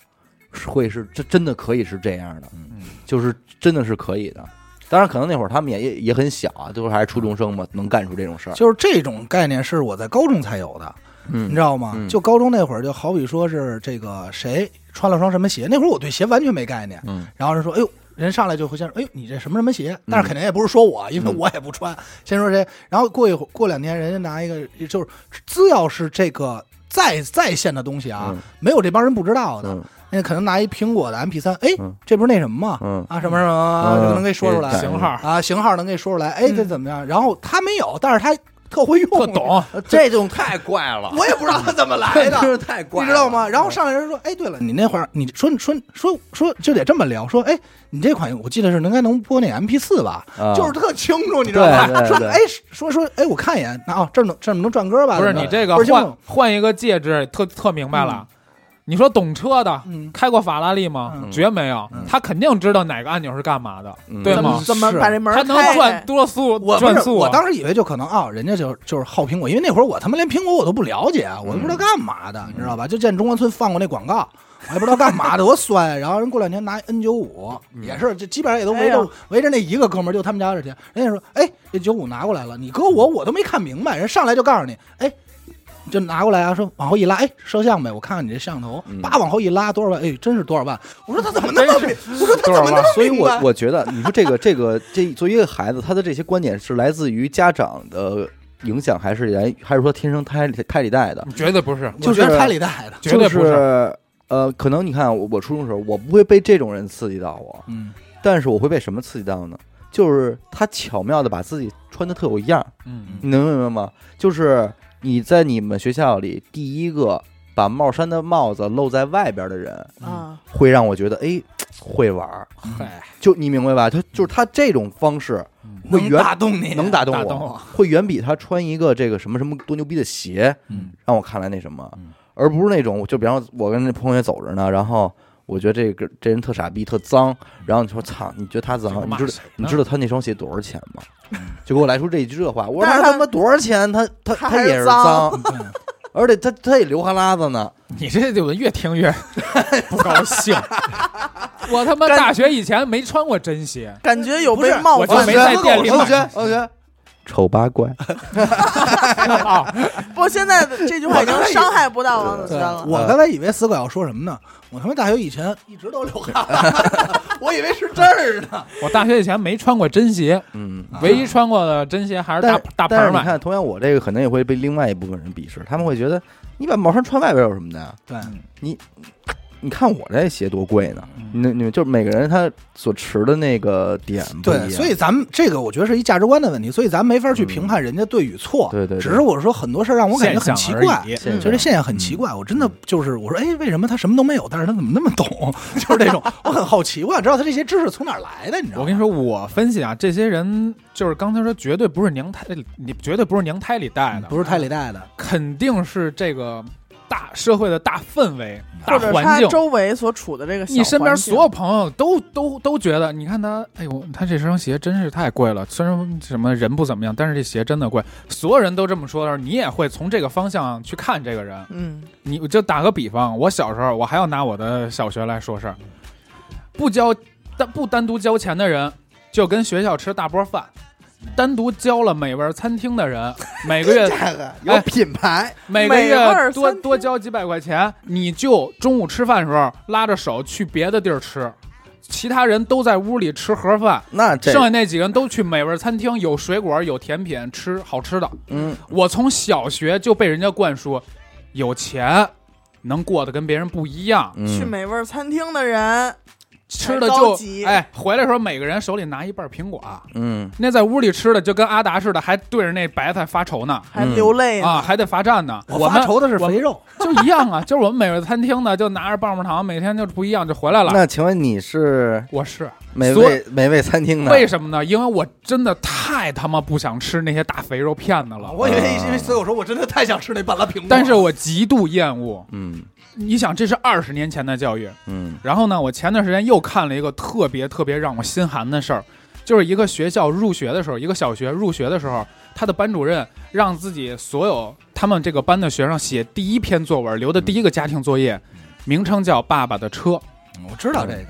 会是这真的可以是这样的？嗯就是真的是可以的。当然，可能那会儿他们也也也很小啊，都还是初中生嘛，能干出这种事儿。就是这种概念是我在高中才有的，嗯你知道吗？嗯就高中那会儿，就好比说是这个谁穿了双什么鞋，那会儿我对鞋完全没概念。嗯然后人说：“哎呦，人上来就会先说：‘哎呦，你这什么什么鞋？’但是肯定也不是说我，因为嗯我也不穿。先说谁，然后过一会儿过两天，人家拿一个，就是只要是这个在在线的东西啊，嗯没有这帮人不知道的。嗯人家可能拿一苹果的 MP 三，哎嗯，这不是那什么吗？嗯啊，什么什么，嗯就能给说出来型号啊，型号能给说出来，哎，嗯这怎么样？然后他没有，但是他特会用，特懂，呃 这种太怪了，我也不知道他怎么来真的。是太怪，你知道？吗？然后上来人说：“哎，对了，你那会儿你说说说说就得这么聊，说哎，你这款我记得是应该能播那 MP 四吧？啊就是特清楚，你知道吧？对对对说哎说说哎，我看一眼，那哦这能这儿能转歌吧？不是你这个换换一个介质，特特明白了。你说懂车的，嗯开过法拉利吗？嗯绝没有嗯，他肯定知道哪个按钮是干嘛的，嗯对吗？怎么是把这门他能开转多速我？我当时以为就可能啊，人家就就是好苹果，因为那会儿我他妈连苹果我都不了解，我都不知道干嘛的，你知道吧？就见中关村放过那广告，我也不知道干嘛的，多酸。然后人过两天拿 N 九五，也是就基本上也都围着哎呦围着那一个哥们儿，就他们家这天。人家说，哎，这九五拿过来了，你搁我我都没看明白，人上来就告诉你，哎。就拿过来啊，说往后一拉，哎，摄像呗，我看看你这摄像头嗯，叭往后一拉，多少万？哎，真是多少万？我说他怎么那么明？我说他怎么那么所以我？我觉得，你说这个这个这作为一个孩子，他的这些观点是来自于家长的影响，还是来还是说天生胎里胎里带的？绝对不是，就是胎里带的，绝对不就是是呃，可能你看我我初中的时候，我不会被这种人刺激到我，嗯，但是我会被什么刺激到呢？就是他巧妙的把自己穿的特有样儿，嗯，你能明白吗？就是你在你们学校里第一个把帽衫的帽子露在外边的人，啊，会让我觉得哎会玩儿，嗨，就你明白吧？他就是他这种方式会能远打动你，能打动我，打动我。会远比他穿一个这个什么什么多牛逼的鞋嗯。让我看来那什么。嗯，而不是那种就比方说我跟那同学走着呢，然后我觉得这个这人特傻逼特脏，然后你说操，你觉得他脏，你知道你知道他那双鞋多少钱吗？就给我来出这一句这话，我说他他他妈多少钱？他他他也是脏脏，而且他他也流哈喇子呢。你这我越听越 不高兴。我他妈大学以前没穿过真鞋，感觉有被冒犯我就没在店里买丑八怪，啊，不，现在这句话已经伤害不到王子轩了。我刚才以为死狗要说什么呢？我他妈大学以前一直都流汗，我以为是这儿呢。我大学以前没穿过真鞋，嗯。唯一穿过的真鞋还是大大牌买。但是你看，同样我这个可能也会被另外一部分人鄙视，他们会觉得你把帽衫穿外边有什么的呀？对，你看我这鞋多贵呢，那你你就是每个人他所持的那个点不一样，对，所以咱们这个我觉得是一价值观的问题，所以咱没法去评判人家对与错。对对对只是我说很多事儿让我感觉很奇怪现象。而已就这现象很奇怪，我真的就是我说，哎，为什么他什么都没有，但是他怎么那么懂？就是这种，我很好奇，我想知道他这些知识从哪儿来的，你知道吗？我跟你说，我分析啊，这些人就是刚才说，绝对不是娘胎，你绝对不是娘胎里带的，不是胎里带的，肯定是这个大社会的大氛围、大或者他环境。周围所处的这个你身边所有朋友都都都觉得，你看他，哎呦，他这双鞋真是太贵了。虽然什么人不怎么样，但是这鞋真的贵。所有人都这么说的时候，你也会从这个方向去看这个人。嗯，你就打个比方，我小时候，我还要拿我的小学来说事儿，不交单不单独交钱的人，就跟学校吃大锅饭；单独交了美味餐厅的人，每个月有品牌，每个月多多交几百块钱，你就中午吃饭的时候拉着手去别的地儿吃，其他人都在屋里吃盒饭，那这剩下那几个人都去美味餐厅，有水果有甜品吃好吃的。嗯。我从小学就被人家灌输，有钱能过得跟别人不一样，嗯，去美味餐厅的人，吃的就级哎回来的时候每个人手里拿一半苹果。嗯那在屋里吃的就跟阿达似的，还对着那白菜发愁呢还流泪啊，还得罚站呢。我发愁的是肥肉，就一样啊，就是我们美味餐厅呢，就拿着棒棒糖，每天就不一样，就回来了。那请问你是我是美味美味餐厅的？为什么呢？因为我真的太他妈不想吃那些大肥肉片子了，我以为因为死狗说，我真的太想吃那半拉苹果，但是我极度厌恶。嗯你想，这是二十年前的教育。嗯然后呢，我前段时间又看了一个特别特别让我心寒的事儿，就是一个学校入学的时候，一个小学入学的时候，他的班主任让自己所有他们这个班的学生写第一篇作文，留的第一个家庭作业，名称叫《爸爸的车》。我知道这个，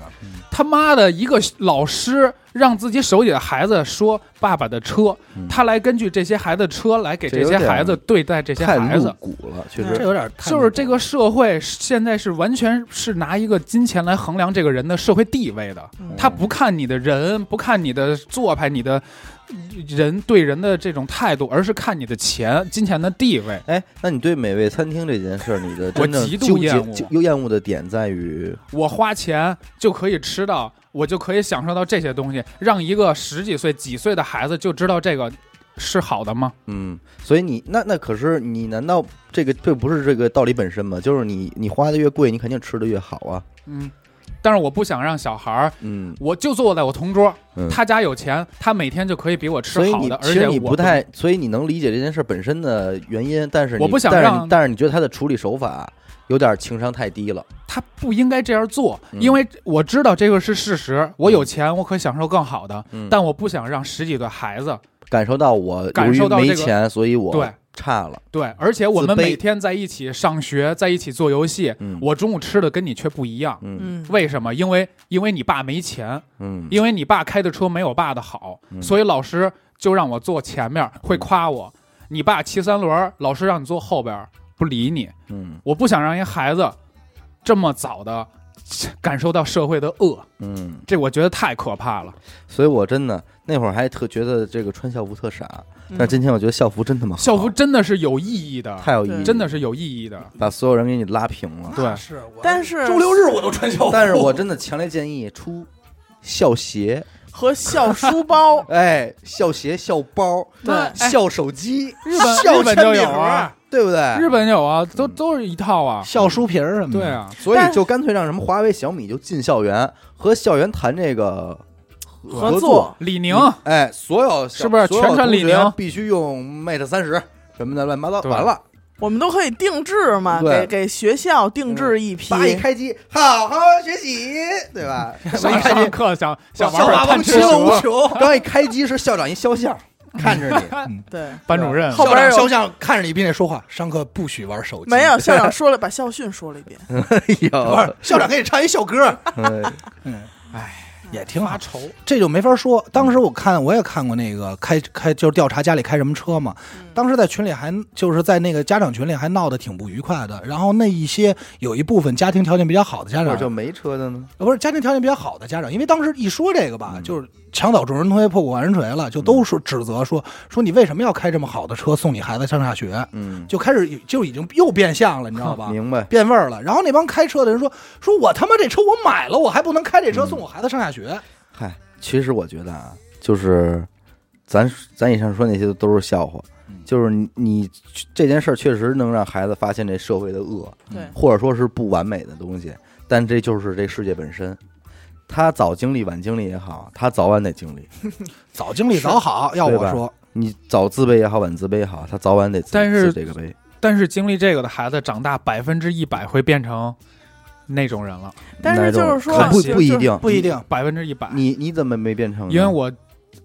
他妈的一个老师让自己手里的孩子说“爸爸的车”，嗯他来根据这些孩子车来给这些孩子对待这些孩子。骨了，确实这。有点太就是这个社会现在是完全是拿一个金钱来衡量这个人的社会地位的，嗯他不看你的人，不看你的做派，你的人对人的这种态度，而是看你的钱、金钱的地位。哎，那你对美味餐厅这件事儿，你的真正我极度纠结厌恶又厌恶的点在于，我花钱就可以吃到，我就可以享受到这些东西，让一个十几岁、几岁的孩子就知道这个是好的吗？嗯，所以你那那可是你难道这个这不是这个道理本身吗？就是你你花的越贵，你肯定吃的越好啊。嗯，但是我不想让小孩儿，嗯，我就坐在我同桌，嗯他家有钱，他每天就可以比我吃好的，而且你不太，所以你能理解这件事本身的原因，但是你我不想但是你让但是你觉得他的处理手法有点情商太低了。他不应该这样做，嗯因为我知道这个是事实。我有钱，我可以享受更好的，嗯，但我不想让十几岁孩子感受到我感受到没钱，所以我对差了。对，而且我们每天在一起上学，在一起做游戏，嗯我中午吃的跟你却不一样。嗯嗯，为什么？因为因为你爸没钱，嗯因为你爸开的车没我爸的好，嗯所以老师就让我坐前面，会夸我。你爸骑三轮，老师让你坐后边，不理你。嗯我不想让一孩子这么早的感受到社会的恶，嗯，这我觉得太可怕了。所以我真的那会儿还特觉得这个穿校服特傻，嗯但今天我觉得校服真他妈好。校服真的是有意义的，太有意义，对。真的是有意义的。把所有人给你拉平了。对是，我但是周六日我都穿校服，但是我真的强烈建议出校鞋，和校书包，哎，校鞋、校包、对。哎校手机，日本校日本就有啊，，对不对？日本有啊，都都是一套啊。校书皮儿什么的。对，啊，所以就干脆让什么华为、小米就进校园和校园谈这个作合作。李宁。哎，所有是不是？全程李宁。必须用 Mate 三十什么的乱七八糟？完了，我们都可以定制嘛，给给学校定制一批。叭一开机，好好学习，对吧？上一开机，上课想想玩校会儿探吃霸王其乐无，穷。刚一开机是校长一肖像 看着你，对，班主任。后边肖像看着你，并且说话，上课不许玩手机。没有校长说了，把校训说了一遍。哎不呦，校长给你唱一校歌，哎，也挺好发。愁。这就没法说。当时我看我也看过那个开开就是调查家里开什么车嘛，嗯当时在群里还就是在那个家长群里还闹得挺不愉快的。然后那一些有一部分家庭条件比较好的家长，就没车的呢？呃不是家庭条件比较好的家长，因为当时一说这个吧，嗯就是墙倒众人推，破鼓万人锤了，就都说指责说说你为什么要开这么好的车送你孩子上下学，嗯，就开始就已经又变相了，你知道吧？明白。变味儿了。然后那帮开车的人说说我他妈这车我买了，我还不能开这车嗯送我孩子上下学。嗨，其实我觉得啊，就是咱咱以上说那些都是笑话嗯，就是你你这件事儿确实能让孩子发现这社会的恶，对，或者说是不完美的东西，但这就是这世界本身。他早经历晚经历也好，他早晚得经历。早经历早好，要我说，你早自卑也好，晚自卑也好，他早晚得自但是自这个卑。但是经历这个的孩子长大百分之一百会变成那种人了，但是就是说可不不一定，不一定。百分之一百。你你怎么没变成？因为我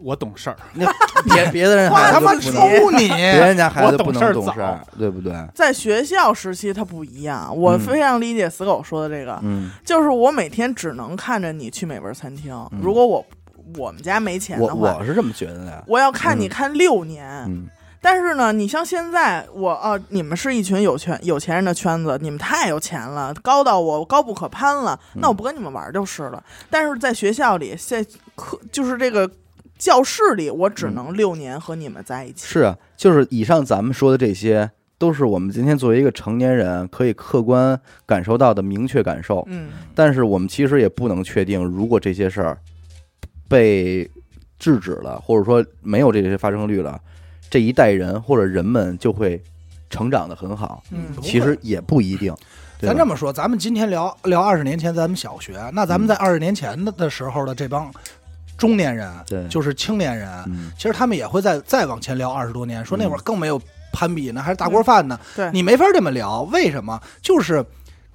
我懂事儿，那别 别的人孩子他妈，抽你！别人家孩子不能懂事儿对不对？在学校时期他不一样，我嗯非常理解死狗说的这个，嗯，就是我每天只能看着你去美味餐厅，嗯如果我我们家没钱的话，我是这么觉得的。我要看你嗯看六年。嗯但是呢，你像现在我啊，你们是一群有权有钱人的圈子，你们太有钱了，高到我高不可攀了，嗯那我不跟你们玩就是了。但是在学校里，现课就是这个教室里，我只能六年和你们在一起。是啊，就是以上咱们说的这些，都是我们今天作为一个成年人可以客观感受到的明确感受。嗯，但是我们其实也不能确定，如果这些事儿被制止了，或者说没有这些发生率了，这一代人或者人们就会成长的很好。嗯其实也不一定。咱这么说，咱们今天聊聊二十年前咱们小学，那咱们在二十年前的的时候的这帮中年人，对就是青年人，嗯其实他们也会再再往前聊二十多年，说那会儿更没有攀比呢，还是大锅饭呢，对，你没法这么聊，为什么？就是。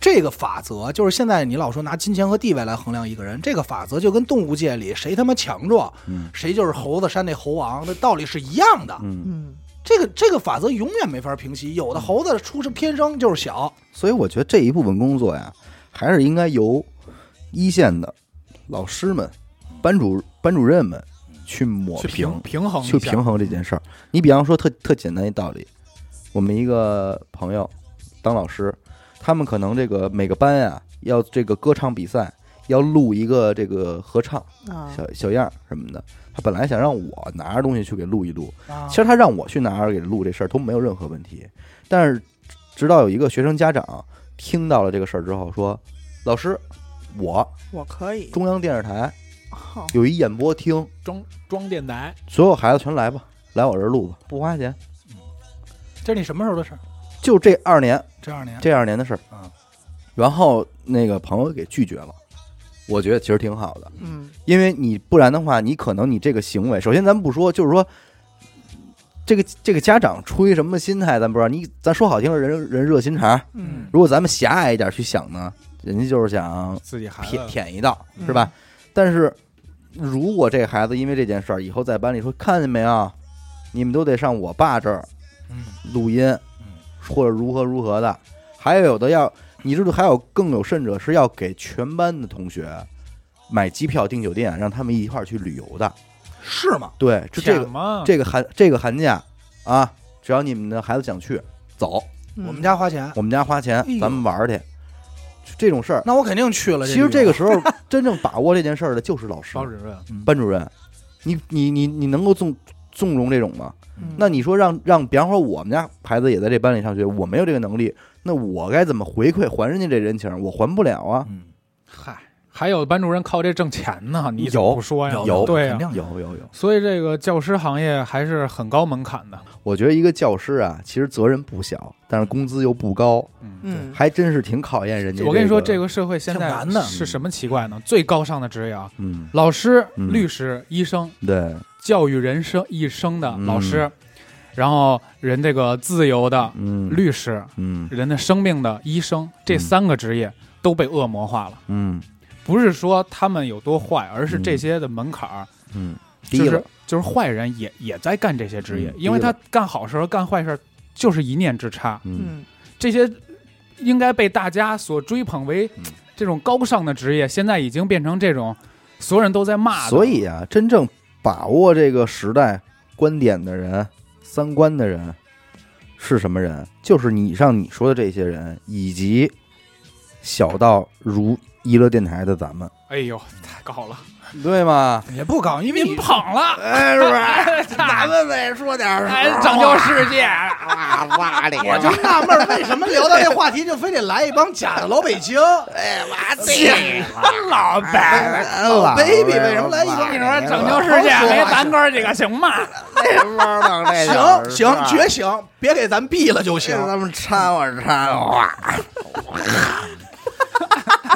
这个法则就是现在你老说拿金钱和地位来衡量一个人，这个法则就跟动物界里谁他妈强壮，嗯谁就是猴子山那猴王的道理是一样的。嗯，嗯，这个这个法则永远没法平息。有的猴子出生天生就是小，所以我觉得这一部分工作呀，还是应该由一线的老师们、班主班主任们去抹去平平、衡去平衡这件事儿。你比方说特特简单一道理，我们一个朋友当老师，他们可能这个每个班呀要这个歌唱比赛，要录一个这个合唱啊，小小样儿什么的，他本来想让我拿着东西去给录一录，啊其实他让我去拿着给录这事儿都没有任何问题，但是直到有一个学生家长听到了这个事儿之后说，老师，我我可以。中央电视台好有一演播厅，装装电台，所有孩子全来吧，来我这儿录吧，不花钱，这是你什么时候的事儿？就这二年这二年，这二年的事儿啊。然后那个朋友给拒绝了，我觉得其实挺好的，嗯因为你不然的话，你可能你这个行为，首先咱们不说，就是说。这个这个家长出于什么心态，咱不知道。你咱说好听了，人人热心肠。嗯如果咱们狭隘一点去想呢，人家就是想自己孩子舔舔一道，嗯是吧？但是如果这孩子因为这件事儿以后在班里说，看见没啊，你们都得上我爸这儿嗯录音，或者如何如何的，还有的要，你知道还有更有甚者是要给全班的同学买机票订酒店，让他们一块儿去旅游的。是吗？对，就这个？这个寒这个寒假啊，只要你们的孩子想去，走，嗯我们家花钱，我们家花钱咱们玩儿去。就这种事儿，那我肯定去了。其实这个个时候 真正把握这件事儿的就是老师班、主任，班主任。你你你你能够纵纵容这种吗？嗯那你说让让，比方说我们家孩子也在这班里上学，我没有这个能力，那我该怎么回馈还人家这人情？我还不了啊。嗯，嗨，还有班主任靠这挣钱呢，你怎么有不说呀？有对呀肯。定有有有，所以这个教师行业还是很高门槛的。我觉得一个教师啊，其实责任不小，但是工资又不高，嗯，嗯。还真是挺考验人家、我跟你说，这这个社会现在是什么奇怪呢？最高尚的职业啊，嗯，老师、嗯。律师、医生，对，教育人生一生的嗯。老师，然后人这个自由的嗯，律师，嗯。人的生命的医生，这嗯。三个职业都被恶魔化了。嗯不是说他们有多坏，而是嗯这些的门槛儿，嗯，就是，就是坏人也也在干这些职业，嗯因为他干好事和干坏事儿就是一念之差。嗯嗯这些应该被大家所追捧为嗯这种高尚的职业，现在已经变成这种所有人都在骂的。所以啊，真正把握这个时代观点的人、三观的人是什么人？就是你以上你说的这些人，以及小到如娱乐电台的咱们，哎呦，太高了，对吗？也不高，因为你捧了，哎，是不是？咱们得说点儿哎，拯救世界，哇哇的，我就纳闷儿，为什么聊到这话题就非得来一帮假的老北京？哎妈老白。老 baby 为什么来一帮你说拯救世界没咱哥几个行吗？行行觉醒，别给咱毙了就行。咱们掺和掺和，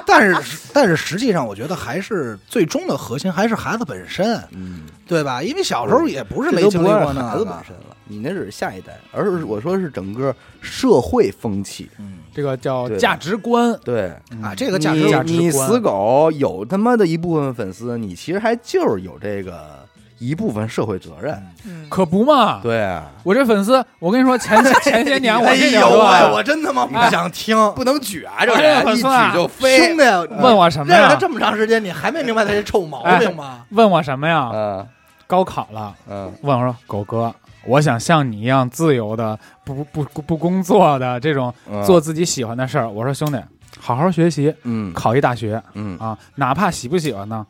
但是但是实际上，我觉得还是最终的核心还是孩子本身，嗯。对吧？因为小时候也不是没经历过是孩子那个本身了，你那只是下一代，而是我说是整个社会风气。嗯这个叫价值观对，啊，这个价值价值观你死狗有他妈的一部分粉丝，你其实还就是有这个一部分社会责任。嗯，可不嘛。对啊，我这粉丝，我跟你说，前 前些年我哎这呦喂，个我真他妈不想听。不能举啊，这人一举就飞。兄弟，问我什么呀？认识他这么长时间，你还没明白他这臭毛病吗？问我什么呀？嗯。高考了，嗯。问我说：“狗哥，我想像你一样自由的，不不不不工作的这种嗯，做自己喜欢的事儿。”我说：“兄弟，好好学习，嗯。考一大学。嗯。啊，哪怕喜不喜欢呢，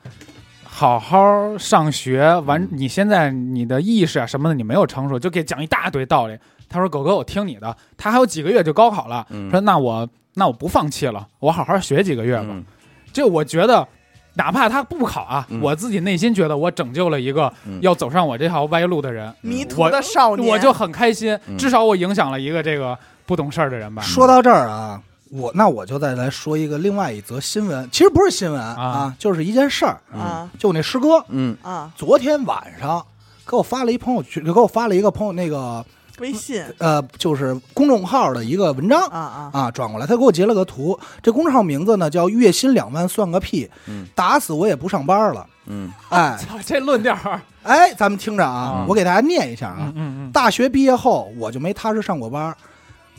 好好上学完。嗯你现在你的意识啊什么的，你没有成熟，就给讲一大堆道理。”他说：“狗哥，我听你的。”他还有几个月就高考了，嗯说：“那我那我不放弃了，我好好学几个月吧。嗯这我觉得，哪怕他不考啊，嗯我自己内心觉得我拯救了一个嗯要走上我这条歪路的人，迷途的少年，我就很开心。嗯至少我影响了一个这个不懂事儿的人吧。说到这儿啊，我那我就再来说一个另外一则新闻，其实不是新闻啊啊，就是一件事儿。啊就我那师哥嗯啊，昨天晚上给我发了一朋友圈，给我发了一个朋友那个微信呃，就是公众号的一个文章啊啊，啊，转过来，他给我截了个图。这公众号名字呢叫“月薪两万算个屁嗯”，打死我也不上班了。嗯哎 操，这论调儿，哎，咱们听着啊嗯，我给大家念一下啊嗯。嗯大学毕业后，我就没踏实上过班儿，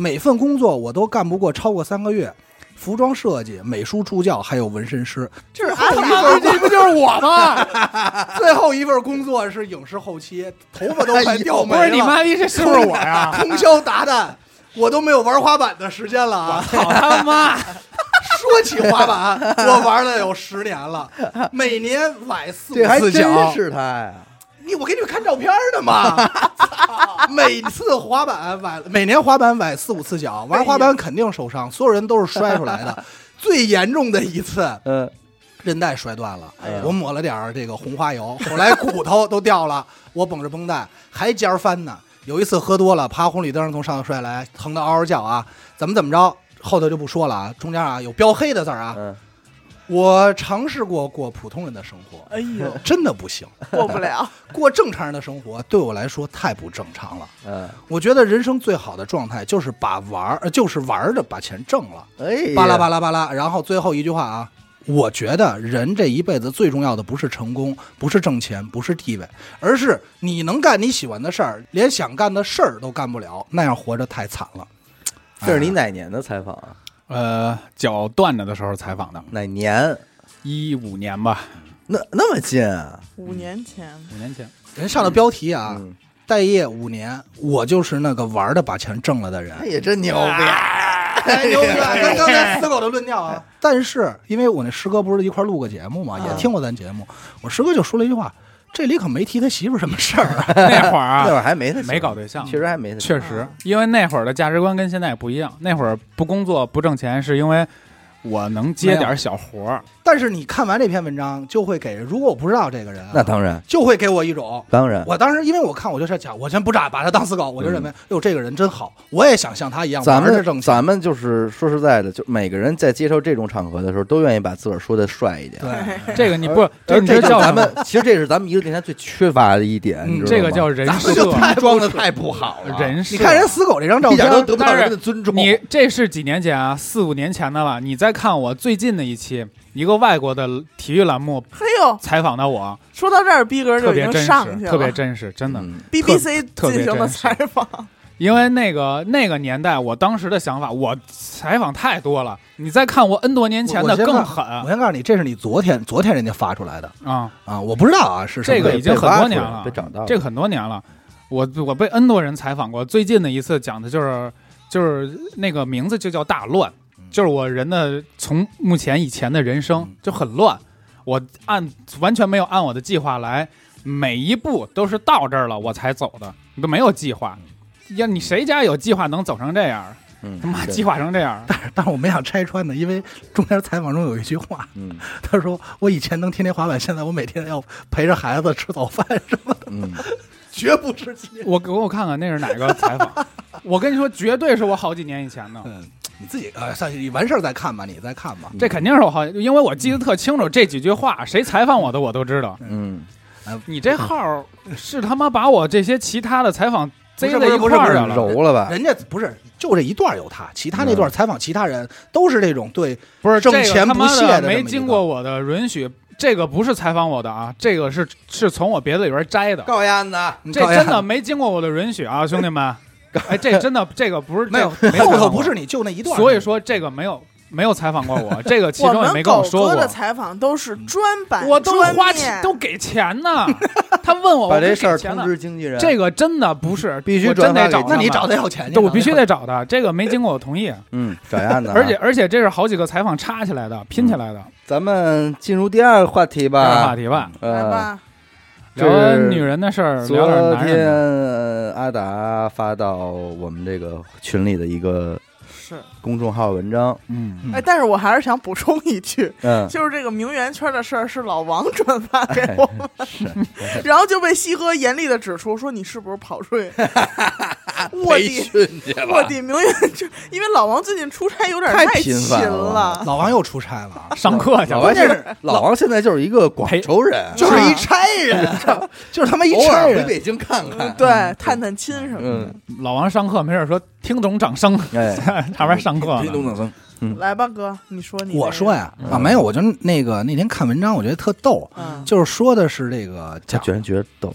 每份工作我都干不过超过三个月。服装设计、美术助教，还有纹身师。这是最后一份这不就是我吗？最后一份工作是影视后期，头发都快掉没不了。是你妈逼，这是不是我呀？通宵达旦，我都没有玩滑板的时间了啊！好他妈！说起滑板，我玩了有十年了，每年崴四这还真五次脚。是他呀，你我给你们看照片呢嘛。每次滑板崴，每年滑板崴四五次脚，玩滑板肯定受伤，所有人都是摔出来的。最严重的一次，嗯，韧带摔断了，哎我抹了点这个红花油，后来骨头都掉了，我绷着绷带还尖儿翻呢。有一次喝多了，爬红绿灯从上头摔下来，疼得嗷嗷叫啊！怎么怎么着？后头就不说了啊，中间啊有标黑的字儿啊。嗯，我尝试过过普通人的生活，哎呦，真的不行，过不了。过正常人的生活对我来说太不正常了。嗯，我觉得人生最好的状态就是把玩儿，呃就是玩着把钱挣了。哎，巴拉巴拉巴拉，然后最后一句话啊，我觉得人这一辈子最重要的不是成功，不是挣钱，不是地位，而是你能干你喜欢的事儿，连想干的事儿都干不了，那样活着太惨了。这是你哎哪年的采访啊？呃，脚断着的时候采访的，哪年？一五年吧，那那么近啊？五年前，五年前。人上的标题啊，嗯，待业五年，我就是那个玩的把钱挣了的人。那也真牛逼。哎，牛逼啊！跟刚才死狗的论调啊。但是因为我那师哥不是一块儿录过节目嘛，也听过咱节目，我师哥就说了一句话：这里可没提他媳妇什么事儿啊。那会儿啊，那会儿还没他没搞对象，确实还没他。确实，因为那会儿的价值观跟现在也不一样。那会儿不工作不挣钱，是因为我能接点小活儿。但是你看完这篇文章，就会给，如果我不知道这个人啊，那当然，就会给我一种。当然，我当时因为我看我就是讲，我先不炸，把他当死狗，我就认为，哟，这个人真好，我也想像他一样咱们玩着挣钱。咱们就是说实在的，就每个人在接受这种场合的时候，都愿意把自个儿说的帅一点。对，这个你不，这这叫咱们其实这是咱们一个电台最缺乏的一点，嗯你知道吗这个叫人设就，太装的太不好了，人设。你看人死狗这张照一点片，都得不到人的尊重。你这是几年前啊？四五年前的了。你再看我最近的一期，一个外国的体育栏目嘿呦，采访的我，说到这儿，逼格就已经特别真实，上去了。特别真实，真的。嗯 BBC 特别进行了真实采访，因为那个那个年代，我当时的想法，我采访太多了。你再看我 N 多年前的我先告更狠我先告诉你，这是你昨天昨天人家发出来的啊！啊，我不知道啊是什么这个已经很多年了被找到了。这个很多年了，我我被 N 多人采访过。最近的一次讲的就是就是那个名字就叫大乱，就是我人的从目前以前的人生嗯就很乱，我按完全没有按我的计划来，每一步都是到这儿了我才走的，都没有计划。呀，你谁家有计划能走成这样？嗯，他妈计划成这样，但是但是我没想拆穿的，因为中间采访中有一句话，嗯他说我以前能天天滑板，现在我每天要陪着孩子吃早饭什么的，嗯，绝不是。我给我看看那是哪个采访？我跟你说，绝对是我好几年以前的。嗯，你自己呃，算你完事儿再看吧，你再看吧。这肯定是我好，因为我记得特清楚这几句话，谁采访我的我都知道。嗯，你这号是他妈把我这些其他的采访贼不在一块儿的了。揉了吧？人家不是就这一段有他，其他那段采访其他人都是这种对不是这个钱不他妈屑的没经过我的允许，这个不是采访我的啊，这个是是从我别的里边摘的。告烟的，这真的没经过我的允许啊，兄弟们！哎，这真的这个不是没有后头不是你就那一段，所以说这个没有没有采访过我，这个其中也没跟我说过。采访都是专版，我都花钱都给钱呢，他问我，把这事儿通知经纪人。这个真的不是，必须真得找他那你找他要钱去，这我必须得找他，这个没经过我同意，嗯，找烟的啊。而且而且这是好几个采访插起来的，拼起来的。咱们进入第二个话题第吧。二个话题吧，来呃，吧，这聊完女人的事儿，昨聊点男天人的。呃阿达发到我们这个群里的一个是，公众号文章，嗯，哎，但是我还是想补充一句，嗯，就是这个名媛圈的事儿是老王转发给哎我们，然后就被西哥严厉的指出说你是不是跑出去？卧培底训去卧了。底名媛圈，因为老王最近出差有点太勤频繁了。了，老王又出差了，上课去了。关键是老王现在就是一个广州人，就是一差人，就是他妈一偶尔回差人。北京看看。对，探探亲什么的。嗯，老王上课没事说听懂掌声，哎，旁边上课听懂呢。掌声。来吧，哥，你说你我说呀，嗯啊，没有，我就那个那天看文章，我觉得特逗，嗯，就是说的是这个讲他居然觉得逗，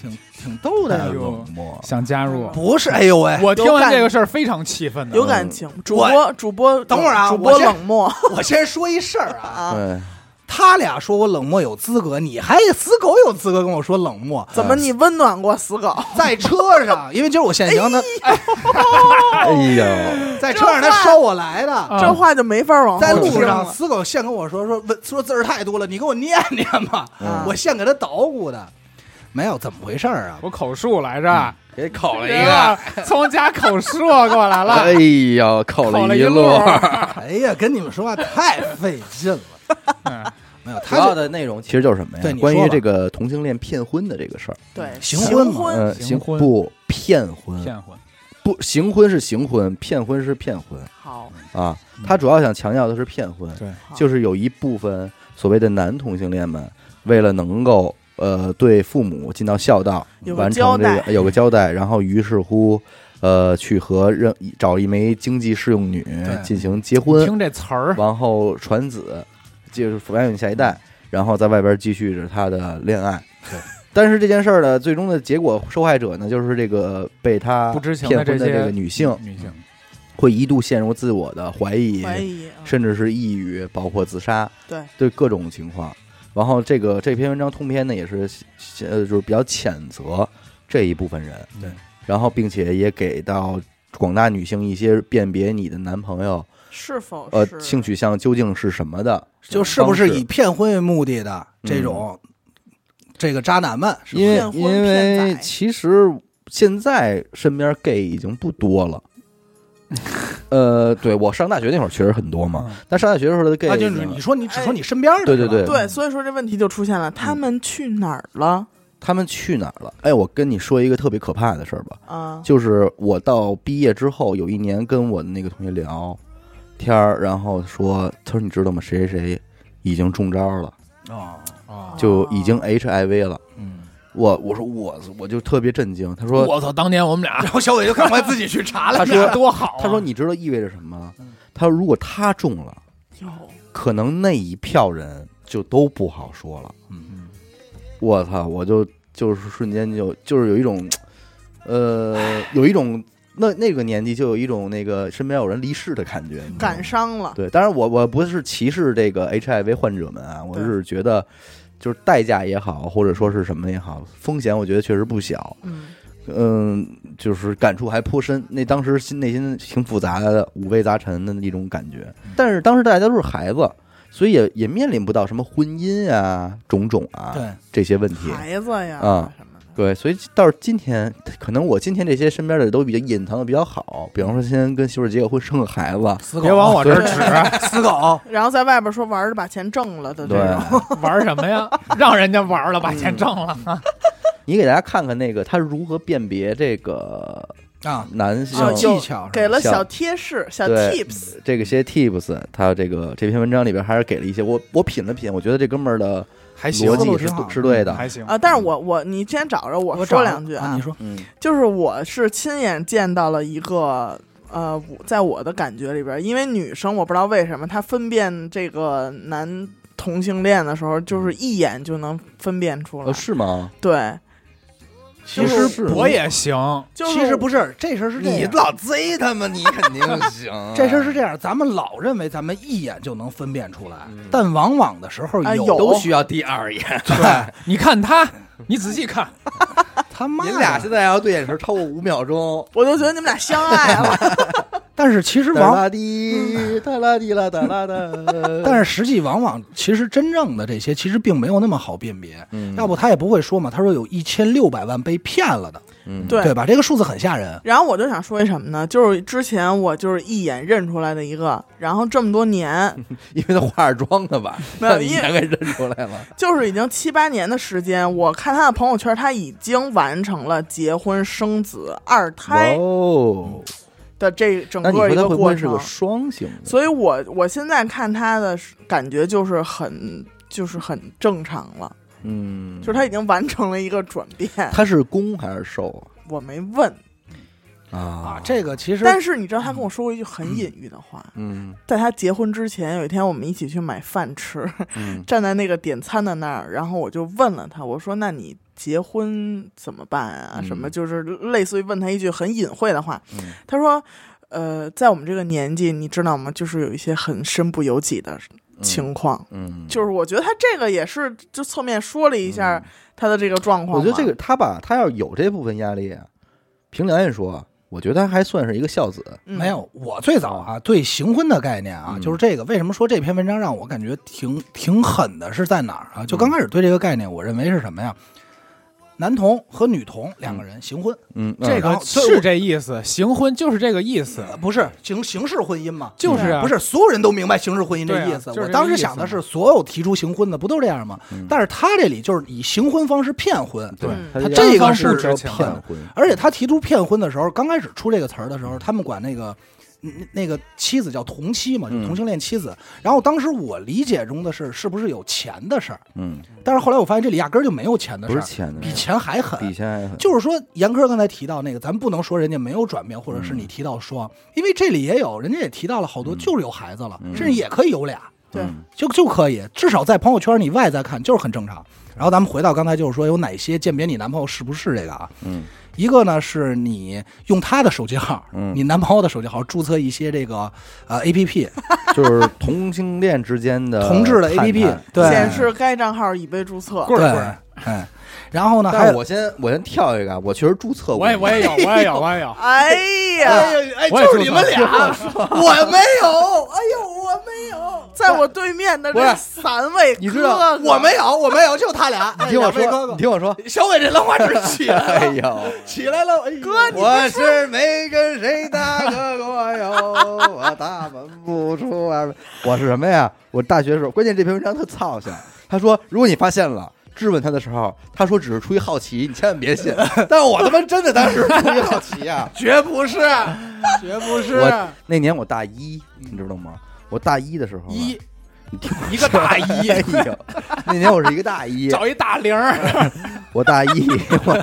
挺挺逗的呀哎，呦冷漠。想加入，不是？哎呦喂，我听完这个事儿非常气愤的。有感情，主播主播等会儿啊主播冷漠我先说一事儿啊，啊，对，他俩说我冷漠有资格，你还死狗有资格跟我说冷漠？怎么你温暖过死狗？在车上，因为今儿我现行，他 哎呦，在车上他捎我来的。啊这话就没法往在路上。死狗现跟我说说问说字儿太多了，你给我念念吧。嗯我现给他捣鼓的。没有怎么回事儿啊？我口述来着，给口了一个，从家口述过来了，哎呦，口口了一一路。哎呀，跟你们说话太费劲了。嗯没有，主要的内容其实就是什么呀？关于这个同性恋骗婚的这个事儿。对行行婚嘛行婚不骗婚，骗婚，不行婚是行婚，骗婚是骗婚好，啊。他主要想强调的是骗婚，对，就是有一部分所谓的男同性恋们，为了能够呃对父母尽到孝道，完成这个有个交代，然后于是乎。呃，去和任找一枚经济适用女进行结婚，听这词儿，然后传子，就是抚养你下一代，然后在外边继续着他的恋爱。对，但是这件事儿呢，最终的结果，受害者呢，就是这个被他不知情骗婚的这个女性，女性，会一度陷入自我的怀疑，怀疑，嗯。甚至是抑郁，包括自杀，对。对各种情况。然后这个这篇文章通篇呢，也是呃，就是比较谴责这一部分人，对，然后并且也给到广大女性一些辨别你的男朋友是否呃是性取向究竟是什么的，就是不是以骗婚为目的的这种这个渣男们，因为骗婚因为骗其实现在身边 gay 已经不多了。呃，对我上大学那会儿确实很多嘛，嗯。但上大学的时候的 gay 啊，就是你说你只说你身边的，对对对。对，所以说这问题就出现了，他们去哪儿了？他们去哪儿了？哎，我跟你说一个特别可怕的事儿吧，啊，就是我到毕业之后，有一年跟我的那个同学聊天儿，然后说，他说你知道吗？谁谁谁已经中招了，啊，啊，就已经 HIV 了。嗯，我我说我我就特别震惊，他说我操，当年我们俩然后小伟就赶快自己去查了，他说多好啊，他说你知道意味着什么？他说如果他中了，可能那一票人就都不好说了。嗯，我操！我就就是瞬间就就是有一种，呃，有一种那那个年纪就有一种那个身边有人离世的感觉，感伤了，对，当然我我不是歧视这个 HIV 患者们啊，我是觉得就是代价也好，或者说是什么也好，风险我觉得确实不小。嗯，嗯，就是感触还颇深。那当时心内心挺复杂的，五味杂陈的一种感觉。但是当时大家都是孩子，所以也也面临不到什么婚姻啊、种种啊对，这些问题。孩子呀啊什么的，对，所以到今天，可能我今天这些身边的都比较隐藏的比较好。比方说，先跟媳妇儿结个婚，生个孩子，死狗别往我这儿指，死狗，然后在外边说玩着把钱挣了的这对种，玩什么呀？让人家玩了，把钱挣了，你给大家看看那个他如何辨别这个啊，男性、啊技巧给了小贴士、小 tips，这个些 tips，他这个这篇文章里边还是给了一些我我品了品，我觉得这哥们儿的还行逻，辑是是对的。还行啊，但是我我你先找着我我找说两句啊，你说嗯就是我是亲眼见到了一个。呃，在我的感觉里边，因为女生我不知道为什么她分辨这个男同性恋的时候，就是一眼就能分辨出来。呃，是吗？对，其实我也行，就是其实不是，这事儿是这样。老贼他们，你肯定 行。这事儿是这样，咱们老认为咱们一眼就能分辨出来，嗯但往往的时候有都需要第二眼。对，你看他，你仔细看，他妈的你俩现在要对眼神超过五秒钟，我就觉得你们俩相爱了。但是其实往。但是实际往往其实真正的这些其实并没有那么好辨别，嗯要不他也不会说嘛。他说有一千六百万被骗了的，嗯对对吧？这个数字很吓人。然后我就想说一什么呢？就是之前我就是一眼认出来的一个，然后这么多年，因为他化着妆的吧，一眼给认出来了。就是已经七八年的时间，我看他的朋友圈，他已经完成了结婚、生子、二胎哦，的这整个一个过程。双性？所以我我现在看他的感觉就是很就是很正常了，嗯，就是他已经完成了一个转变。他是攻还是受啊我没问，啊？啊，这个其实但是你知道他跟我说过一句很隐喻的话，嗯在他结婚之前，有一天我们一起去买饭吃，嗯 站在那个点餐的那儿，然后我就问了他，我说：“那你结婚怎么办啊？嗯什么就是类似于问他一句很隐晦的话。嗯他说：“呃，在我们这个年纪，你知道吗？就是有一些很身不由己的情况。嗯，就是我觉得他这个也是就侧面说了一下他的这个状况。我觉得这个他吧，他要有这部分压力啊，凭良心说，我觉得他还算是一个孝子。嗯没有，我最早啊对行婚的概念啊，嗯就是这个。为什么说这篇文章让我感觉挺挺狠的？是在哪儿啊？就刚开始对这个概念，我认为是什么呀？男童和女童两个人行婚，嗯，这个是这意思，行婚就是这个意思，呃不是形形式婚姻嘛？就是啊不是所有人都明白形式婚姻这意思。我当时想的是，所有提出行婚的不都这样吗？嗯但是他这里就是以行婚方式骗婚，对嗯，他他这个是骗骗婚，而且他提出骗婚的时候，刚开始出这个词儿的时候，他们管那个。嗯那个妻子叫同妻嘛，就嗯同性恋妻子。然后当时我理解中的是，是不是有钱的事儿？嗯，但是后来我发现这里压根儿就没有钱的事儿，不是钱的，比钱还狠。比钱还狠，就是说，严科刚才提到那个，咱不能说人家没有转变，或者是你提到说，因为这里也有，人家也提到了好多，就是有孩子了，嗯甚至也可以有俩，对嗯就就可以，至少在朋友圈你外在看就是很正常。然后咱们回到刚才就是说有哪些鉴别你男朋友是不是这个啊？嗯一个呢是你用他的手机号，嗯。你男朋友的手机号注册一些这个呃 A P P 就是同性恋之间的同志的 A P P，显示该账号已被注册。对棍儿棍儿，哎，然后呢还有我先我先跳一个啊，我确实注册过，我也我也有，我也有，我也有。哎呀，哎就是你们俩，我没有，哎呦，我没有，在我对面的这三位你知道哥哥我没有，我没有，就他俩。你听我说，你听我说，小伟这兰花指起来了，哎呦，起来了，哎哥你我是没跟谁打过哟，我大门不出二门。我是什么呀？我大学时候，关键这篇文章特操心。他说，如果你发现了。质问他的时候，他说只是出于好奇，你千万别信。但我他妈真的当时出于好奇啊！绝不是，绝不是。我那年我大一，你知道吗？我大一的时候啊，一。你听一个大一。哎呦，那年我是一个大一，找一大零儿，我大一，我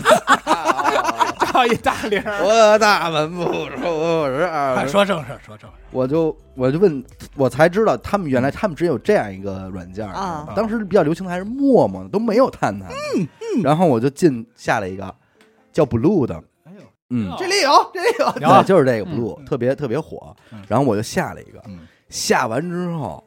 找一大铃儿。我大门不出十二门。快说正事，说正事。我就我就问，我才知道他们原来他们只有这样一个软件儿啊当时比较流行的还是陌陌，都没有探探。嗯然后我就进下了一个叫 Blue 的，哎呦，嗯，这里有，这里有。有对，就是这个嗯 Blue，特别特别火嗯。然后我就下了一个，嗯下完之后，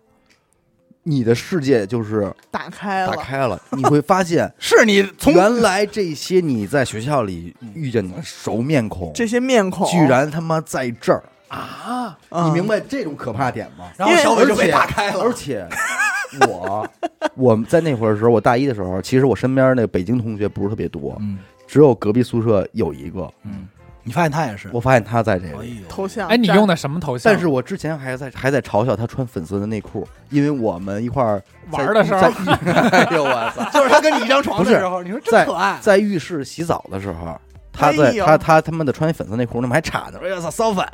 你的世界就是打开了，打开了，你会发现 是你从原来这些你在学校里遇见的熟面孔，这些面孔居然他妈在这儿，啊，啊你明白这种可怕点吗？然后小伟就被打开了，而且 我我在那会儿的时候，我大一的时候，其实我身边那个北京同学不是特别多，嗯。只有隔壁宿舍有一个。嗯，你发现他也是，我发现他在这哎里，呦，头像。哎，你用的什么头像？但是我之前还在还在嘲笑他穿粉色的内裤，因为我们一块儿在玩的时候在 哎呦我操，就是他跟你一张床的时候，你说真在可爱。在浴室洗澡的时候，他在、哎呦他他他妈的穿粉色内裤，那么还插着，哎呀操骚粉，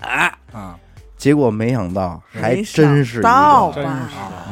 啊结果没想到还真是一个想到吧？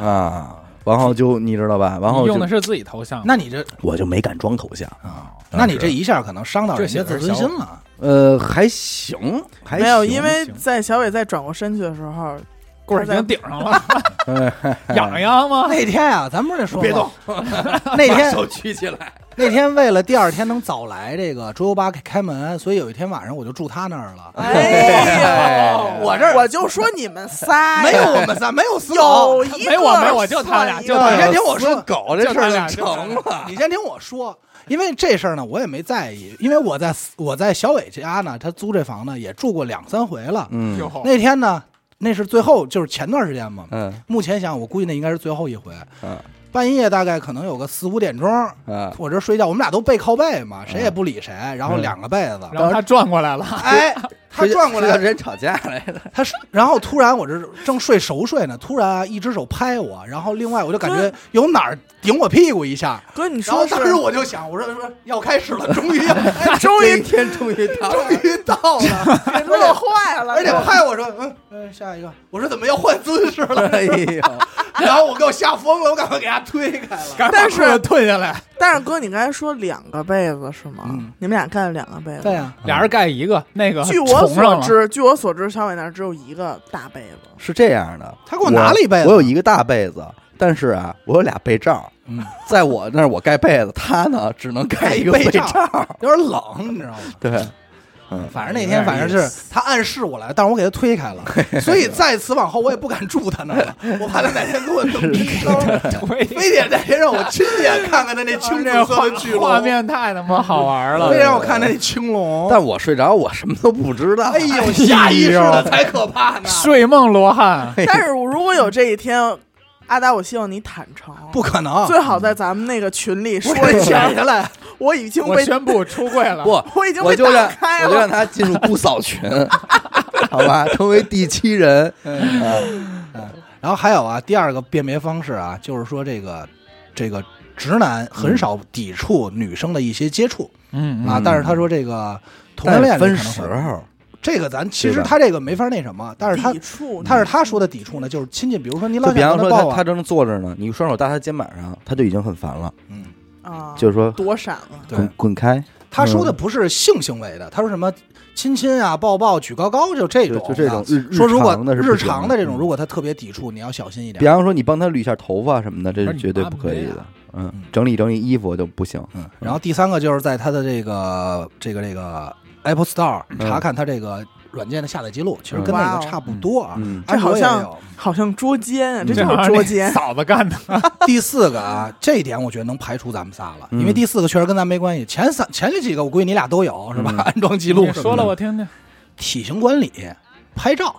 啊！啊，然后就你知道吧，然后就用的是自己头像，那你这我就没敢装头像，啊，那你这一下可能伤到人家自尊心了。呃，还行，还没有，因为在小伟在转过身去的时候，棍儿已经顶上了，哎 痒痒吗？那天啊，咱不是说 别吗动，那天手举起来，那天为了第二天能早来这个桌游吧开门，所以有一天晚上我就住他那儿了。哎呦，我这我就说你们仨没有我们仨，没有死狗有。一个没我没我就他俩就他俩你先听我说，狗这事儿就成了。你先听我说，因为这事儿呢，我也没在意，因为我在我在小伟家呢，他租这房呢也住过两三回了。嗯那天呢，那是最后就是前段时间嘛。嗯目前想，我估计那应该是最后一回。嗯半夜大概可能有个四五点钟，嗯，我这睡觉，我们俩都背靠背嘛，谁也不理谁，然后嗯。两个被子，然后他转过来了，哎，他转过来，睡觉之前吵架来了，他是，然后突然我这正睡熟睡呢，突然啊一只手拍我，然后另外我就感觉有哪儿顶我屁股一下，哥，你然后当时我就想，我说说要开始了，终于要，哎终于天终于到，终于到了，给乐坏了，而且拍我说，嗯嗯，下一个，我说怎么要换姿势了？哎呦，然后我给我吓疯了，我赶快给他推开了。但是赶快把裤子褪下来，但是哥，你刚才说两个被子是吗？嗯你们俩盖了两个被子。对呀，俩人盖一个，那个据我重上了，所知，据我所知，小伟那儿只有一个大被子。是这样的，他给我拿了一被子我有一个大被子，但是啊，我有俩被罩，嗯，在我那儿我盖被子，他呢只能盖一个被，罩有点冷，你知道吗？对，嗯，反正那天反正是他暗示我来，但是我给他推开了，所以在此往后我也不敢住他那儿了，我怕他哪天给我弄逼坑，对，非得哪天让我亲眼看看他那青龙，画面太他妈好玩了非得，让我看他那青龙。但我睡着我什么都不知道，哎呦，下意识的才可怕呢。睡梦罗汉，但是如果有这一天，阿达，我希望你坦诚，不可能，最好在咱们那个群里说我给一下剪，下来。我已经我被宣布出柜了。不，我已经被打我就让开我就让了。他进入不扫群，好吧，成为第七人。然后还有啊，第二个辨别方式啊，就是说这个这个直男很少抵触女生的一些接触嗯啊，嗯但是他说这个同性恋里分可能会时候，这个咱其对吧实他这个没法那什么，但是他抵触，他是他说的抵触呢，就是亲近，比如说你老就比方说想跟他抱啊，他他正坐着呢，你双手搭他肩膀上，他就已经很烦了，嗯，啊，就是说躲闪了。对滚滚开，他说的不是性行为的，他说什么亲亲啊、抱抱、举高高，就这就种啊就这种说如果日常的这种，嗯如果他特别抵触，你要小心一点比。方说你帮他捋一下头发什么的，这是绝对不可以的。嗯嗯，整理整理衣服就不行。嗯，然后第三个就是在他的这个这个这个 Apple Store 嗯查看他这个软件的下载记录，其实跟那个差不多啊。嗯，这好像好像捉奸啊，这就是捉奸。嫂子干的。第四个啊，这一点我觉得能排除咱们仨了，嗯因为第四个确实跟咱没关系。前三前几个我估计你俩都有是吧？嗯安装记录说了我听听。体型管理、拍照，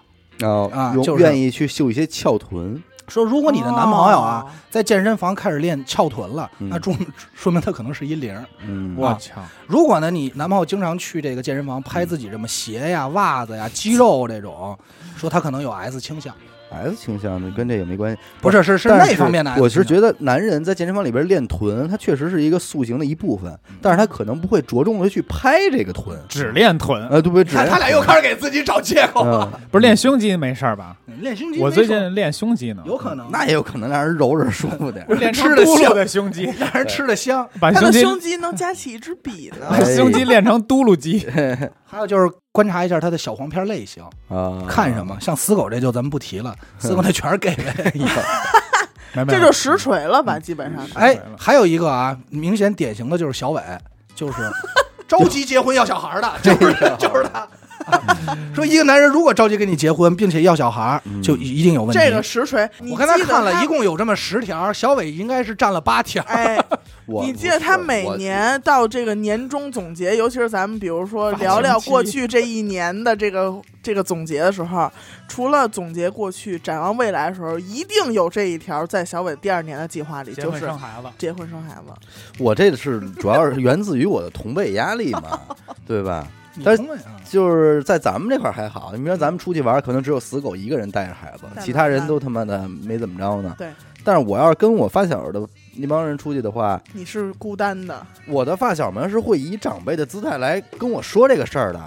啊就是愿意去秀一些翘臀，说如果你的男朋友啊哦，在健身房开始练翘臀了，嗯那说 说明他可能是一零。嗯，我操！如果呢，你男朋友经常去这个健身房拍自己什么鞋呀、袜子呀、肌肉这种，说他可能有 S 倾向，S 倾向的跟这也没关系。不是是是但那方面的我是觉得男人在健身房里边练臀，他确实是一个塑形的一部分，但是他可能不会着重的去拍这个臀，只练臀，呃，对不对？只他俩又开始给自己找借口了。嗯，不是练胸肌没事儿吧？练胸肌，我最近练胸肌呢，有可能那也有可能让人揉着舒服点。练成吃的香嘟噜的胸肌，让人吃的香。他把胸肌的胸肌能夹起一支笔呢。把胸肌练成嘟噜肌。还有就是观察一下他的小黄片类型，啊，看什么？像死狗这就咱们不提了，死狗那全是 gay 类。没没这就实锤了吧，基本上是。哎，还有一个啊，明显典型的就是小伟，就是 着急结婚要小孩的，就是就是他。说一个男人如果着急跟你结婚，并且要小孩，就一定有问题。这个实锤，你我刚才看了他一共有这么十条，小伟应该是占了八条。哎，我你记得他每年到这个年终总结，尤其是咱们比如说聊聊过去这一年的这个这个总结的时候，除了总结过去、展望未来的时候，一定有这一条在小伟第二年的计划里，结婚就是生孩子，结婚生孩子。我这是主要是源自于我的同辈压力嘛，对吧？你但是就是在咱们这块儿还好，你比如说咱们出去玩儿，可能只有死狗一个人带着孩子，其他人都他妈的没怎么着呢。对。但是我要是跟我发小的那帮人出去的话，你是孤单的，我的发小们是会以长辈的姿态来跟我说这个事儿的，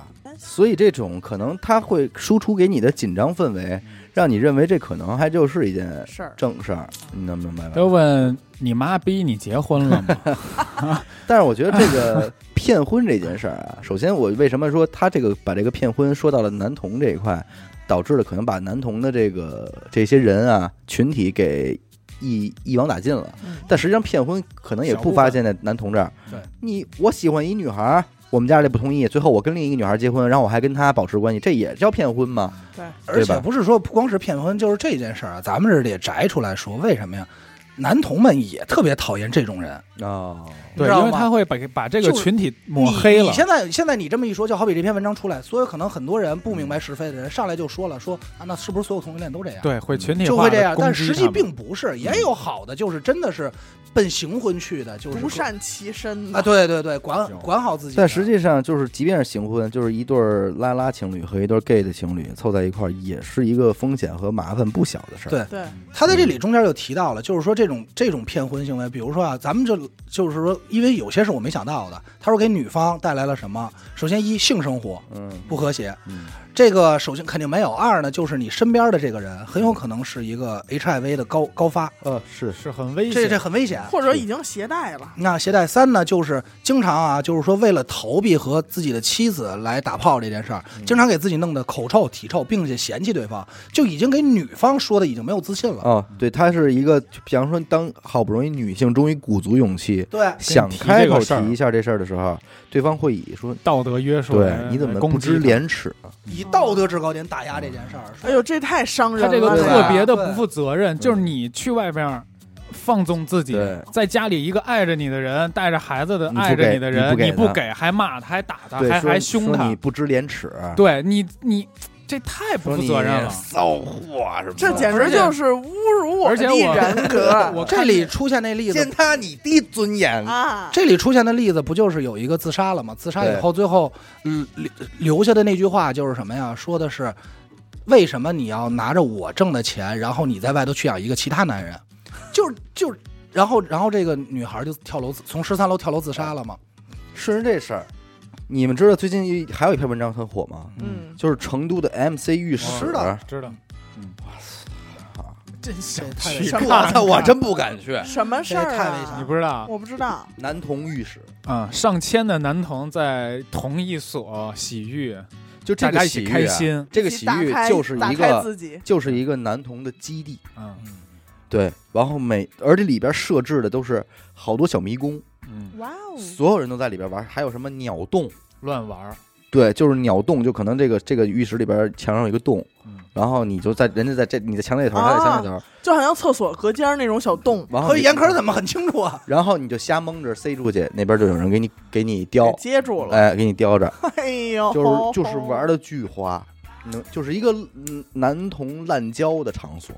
所以这种可能他会输出给你的紧张氛围，让你认为这可能还就是一件事儿。正事儿，你能明白吧？都问你妈逼你结婚了吗？但是我觉得这个骗婚这件事儿啊，首先我为什么说他这个把这个骗婚说到了男童这一块，导致了可能把男童的这个这些人啊群体给一一网打尽了。嗯但实际上骗婚可能也不发现在男同这儿。对，你我喜欢一女孩儿，我们家里不同意，最后我跟另一个女孩结婚，然后我还跟她保持关系，这也叫骗婚吗？对，而且不是说不光是骗婚，就是这件事儿啊，咱们这得摘出来说，为什么呀？男童们也特别讨厌这种人，哦，对，因为他会把把这个群体抹黑了你你。现在现在你这么一说，就好比这篇文章出来，所有可能很多人不明白是非的人上来就说了，说啊，那是不是所有同性恋都这样？对，会群体就会这样，但实际并不是，也有好的，就是真的是奔行婚去的，就是不善其身啊，对对对，管管好自己。但实际上就是，即便是行婚，就是一对拉拉情侣和一对 gay 的情侣凑在一块儿，也是一个风险和麻烦不小的事儿。对对，他在这里中间就提到了，就是说这种这种骗婚行为，比如说啊，咱们就就是说，因为有些是我没想到的，他说给女方带来了什么？首先一性生活嗯不和谐，嗯这个首先肯定没有。二呢，就是你身边的这个人很有可能是一个 HIV 的高高发，呃是是很危险这这。很危险。或者已经携带了。那携带三呢，就是经常啊，就是说为了逃避和自己的妻子来打炮这件事儿，经常给自己弄得口臭体臭，并且嫌弃对方，就已经给女方说的已经没有自信了。哦，对，他是一个，比方说，当好不容易女性终于鼓足勇气对，想提开口事儿提一下这事儿的时候，对方会以说，道德约束对，你怎么不知击？廉耻？以道德制高点打压这件事儿。哎呦，这太伤人了。他这个特别的不负责任，就是你去外边放纵自己，在家里一个爱着你的人，带着孩子的爱着你的人，你不给他你不给，还骂他，还打他，还还凶他你，不知廉耻。对你你这太不负责任了。骚货什么，这简直就是侮辱我的人格 我这里出现那例子践，踏你的尊严。啊！这里出现的例子不就是有一个自杀了吗？自杀以后，最后嗯留留下的那句话就是什么呀？说的是为什么你要拿着我挣的钱，然后你在外头去养一个其他男人？就是就是，然后然后这个女孩就跳楼自从十三楼跳楼自杀了嘛？顺着这事儿，你们知道最近还有一篇文章很火吗？嗯，就是成都的 MC 浴室。知道知道，真这太去危险看了我操，我真不敢去。什么事儿太危险啊？你不知道我不知道。男童浴室，啊、上千的男童在同一所洗浴，就这个洗浴啊开心。这个洗浴就是一个，就是一个男童的基地。嗯对，然后每而且里边设置的都是好多小迷宫，嗯，哇哦！所有人都在里边玩，还有什么鸟洞。乱玩。对，就是鸟洞，就可能这个这个浴室里边墙上有一个洞，嗯，然后你就在人家在这你的墙那头，他在墙那头，就好像厕所隔间那种小洞，和然后你严科怎么很清楚啊？然后你就瞎蒙着塞出去，那边就有人给你给你叼给，接住了。哎，给你叼着，哎呦，就是就是玩的巨花，能就是一个嗯男童滥交的场所。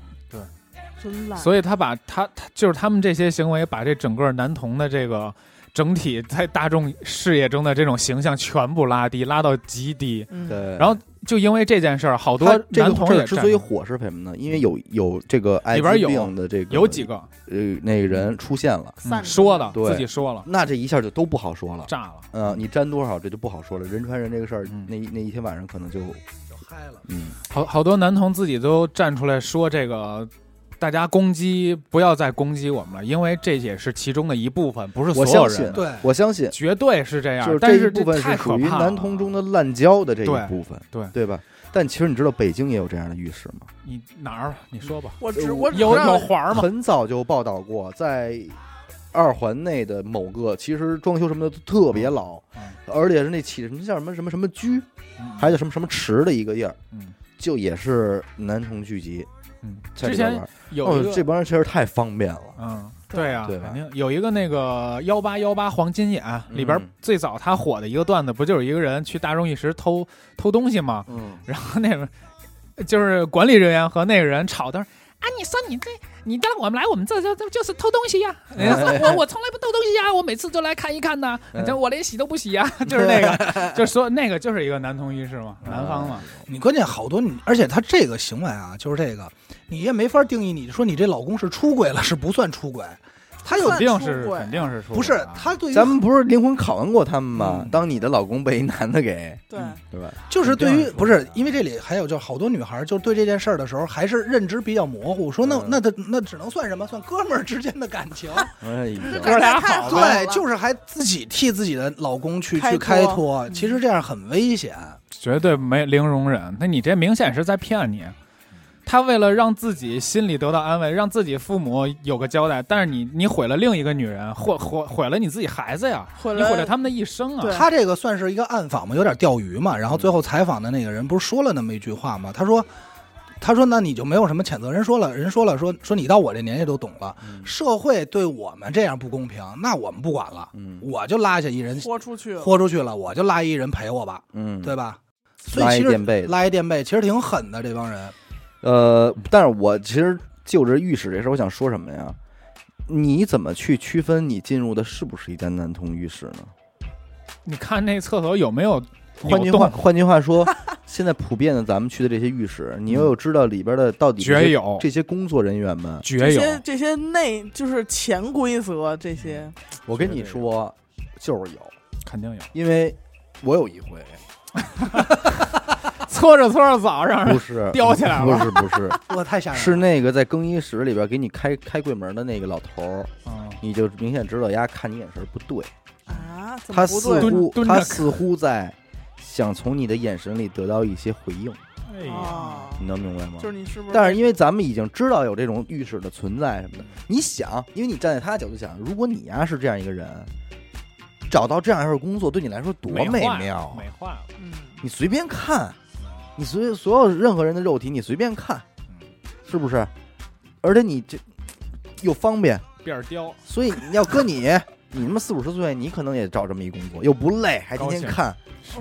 真烂。所以他把他他就是他们这些行为，把这整个男童的这个整体在大众视野中的这种形象全部拉低，拉到极低。嗯，对，然后就因为这件事儿，好多这个男童也个之所以站火是什么呢？因为有有这个艾滋里边有病的这个有几个呃那个人出现了，说的对自己说了，那这一下就都不好说了。炸了。嗯，你沾多少这就不好说了。人传人这个事儿嗯，那一那一天晚上可能就就嗨了。嗯，好好多男童自己都站出来说这个。大家攻击，不要再攻击我们了，因为这也是其中的一部分，不是所我相信有人。对，我相信绝对是这样。就是但是这一部分太是属于可怕了男童中的滥交的这一部分，对对吧？但其实你知道北京也有这样的浴室吗？你哪儿？你说吧。我只我有知道有环吗？很早就报道过，在二环内的某个，其实装修什么的都特别老，嗯而且是那起什么叫什么什么什么居，嗯还有什么什么池的一个印儿，嗯就也是男童聚集嗯，之前有一个这帮人确实太方便了。嗯，对呀、对肯定有一个那个幺八幺八黄金眼里边嗯最早他火的一个段子，不就是一个人去大众一时偷偷东西吗？嗯，然后那个就是管理人员和那个人吵的。啊！你说你这，你让我们来我们这就就就是偷东西呀、人家说我我从来不偷东西呀、我每次都来看一看呐。啊这我连洗都不洗呀、就是那个，就是说那个就是一个男同浴室嘛，南方嘛。你关键好多你，而且他这个行为啊，就是这个，你也没法定义你说你这老公是出轨了，是不算出轨。他有算肯定是出轨肯定是出不是他对于咱们不是灵魂拷问过他们吗？嗯当你的老公被一男的给，对，对吧？就是对于不是因为这里还有就好多女孩就对这件事儿的时候还是认知比较模糊，说那嗯那他那只能算什么？算哥们儿之间的感情。哎呀，哥俩太好对，就是还自己替自己的老公去开去开脱脱，其实这样很危险。绝对没零容忍。那你这明显是在骗你。他为了让自己心里得到安慰，让自己父母有个交代，但是你你毁了另一个女人，毁毁毁了你自己孩子呀，毁了你毁了他们的一生啊！他这个算是一个暗访嘛，有点钓鱼嘛。然后最后采访的那个人不是说了那么一句话吗？他说。他说：“那你就没有什么谴责？人说了，人说了，说说你到我这年纪都懂了，嗯社会对我们这样不公平，那我们不管了，嗯我就拉下一人豁出去了。豁出去了，我就拉一人陪我吧，嗯，对吧？所拉以其实一垫背。拉一垫背，其实挺狠的这帮人。呃，但是我其实就这浴室这事儿，我想说什么呀？你怎么去区分你进入的是不是一间男童浴室呢？你看那厕所有没有换句？话换句话说，现在普遍的咱们去的这些浴室，你又有知道里边的到底这些绝有这些工作人员们？绝有，这些这些内就是潜规则，这些我跟你说，就是有，肯定有。因为我有一回，搓着搓着澡，让人不是 叼起来了不是不是，我太吓人了。是那个在更衣室里边给你开开柜门的那个老头儿，嗯，你就明显知道丫看你眼神不对，啊，他么不对？似乎他似乎在想从你的眼神里得到一些回应，哎呀，啊，你能明白吗？就是你是不是？但是因为咱们已经知道有这种浴室的存在什么的，你想，因为你站在他的角度想，如果你呀是这样一个人，找到这样一份工作对你来说多美妙啊！美化了。嗯，你随便看，你随所有任何人的肉体你随便看，是不是？而且你这又方便，辫儿雕，所以你要搁你 你他妈四五十岁，你可能也找这么一工作，又不累，还天天看，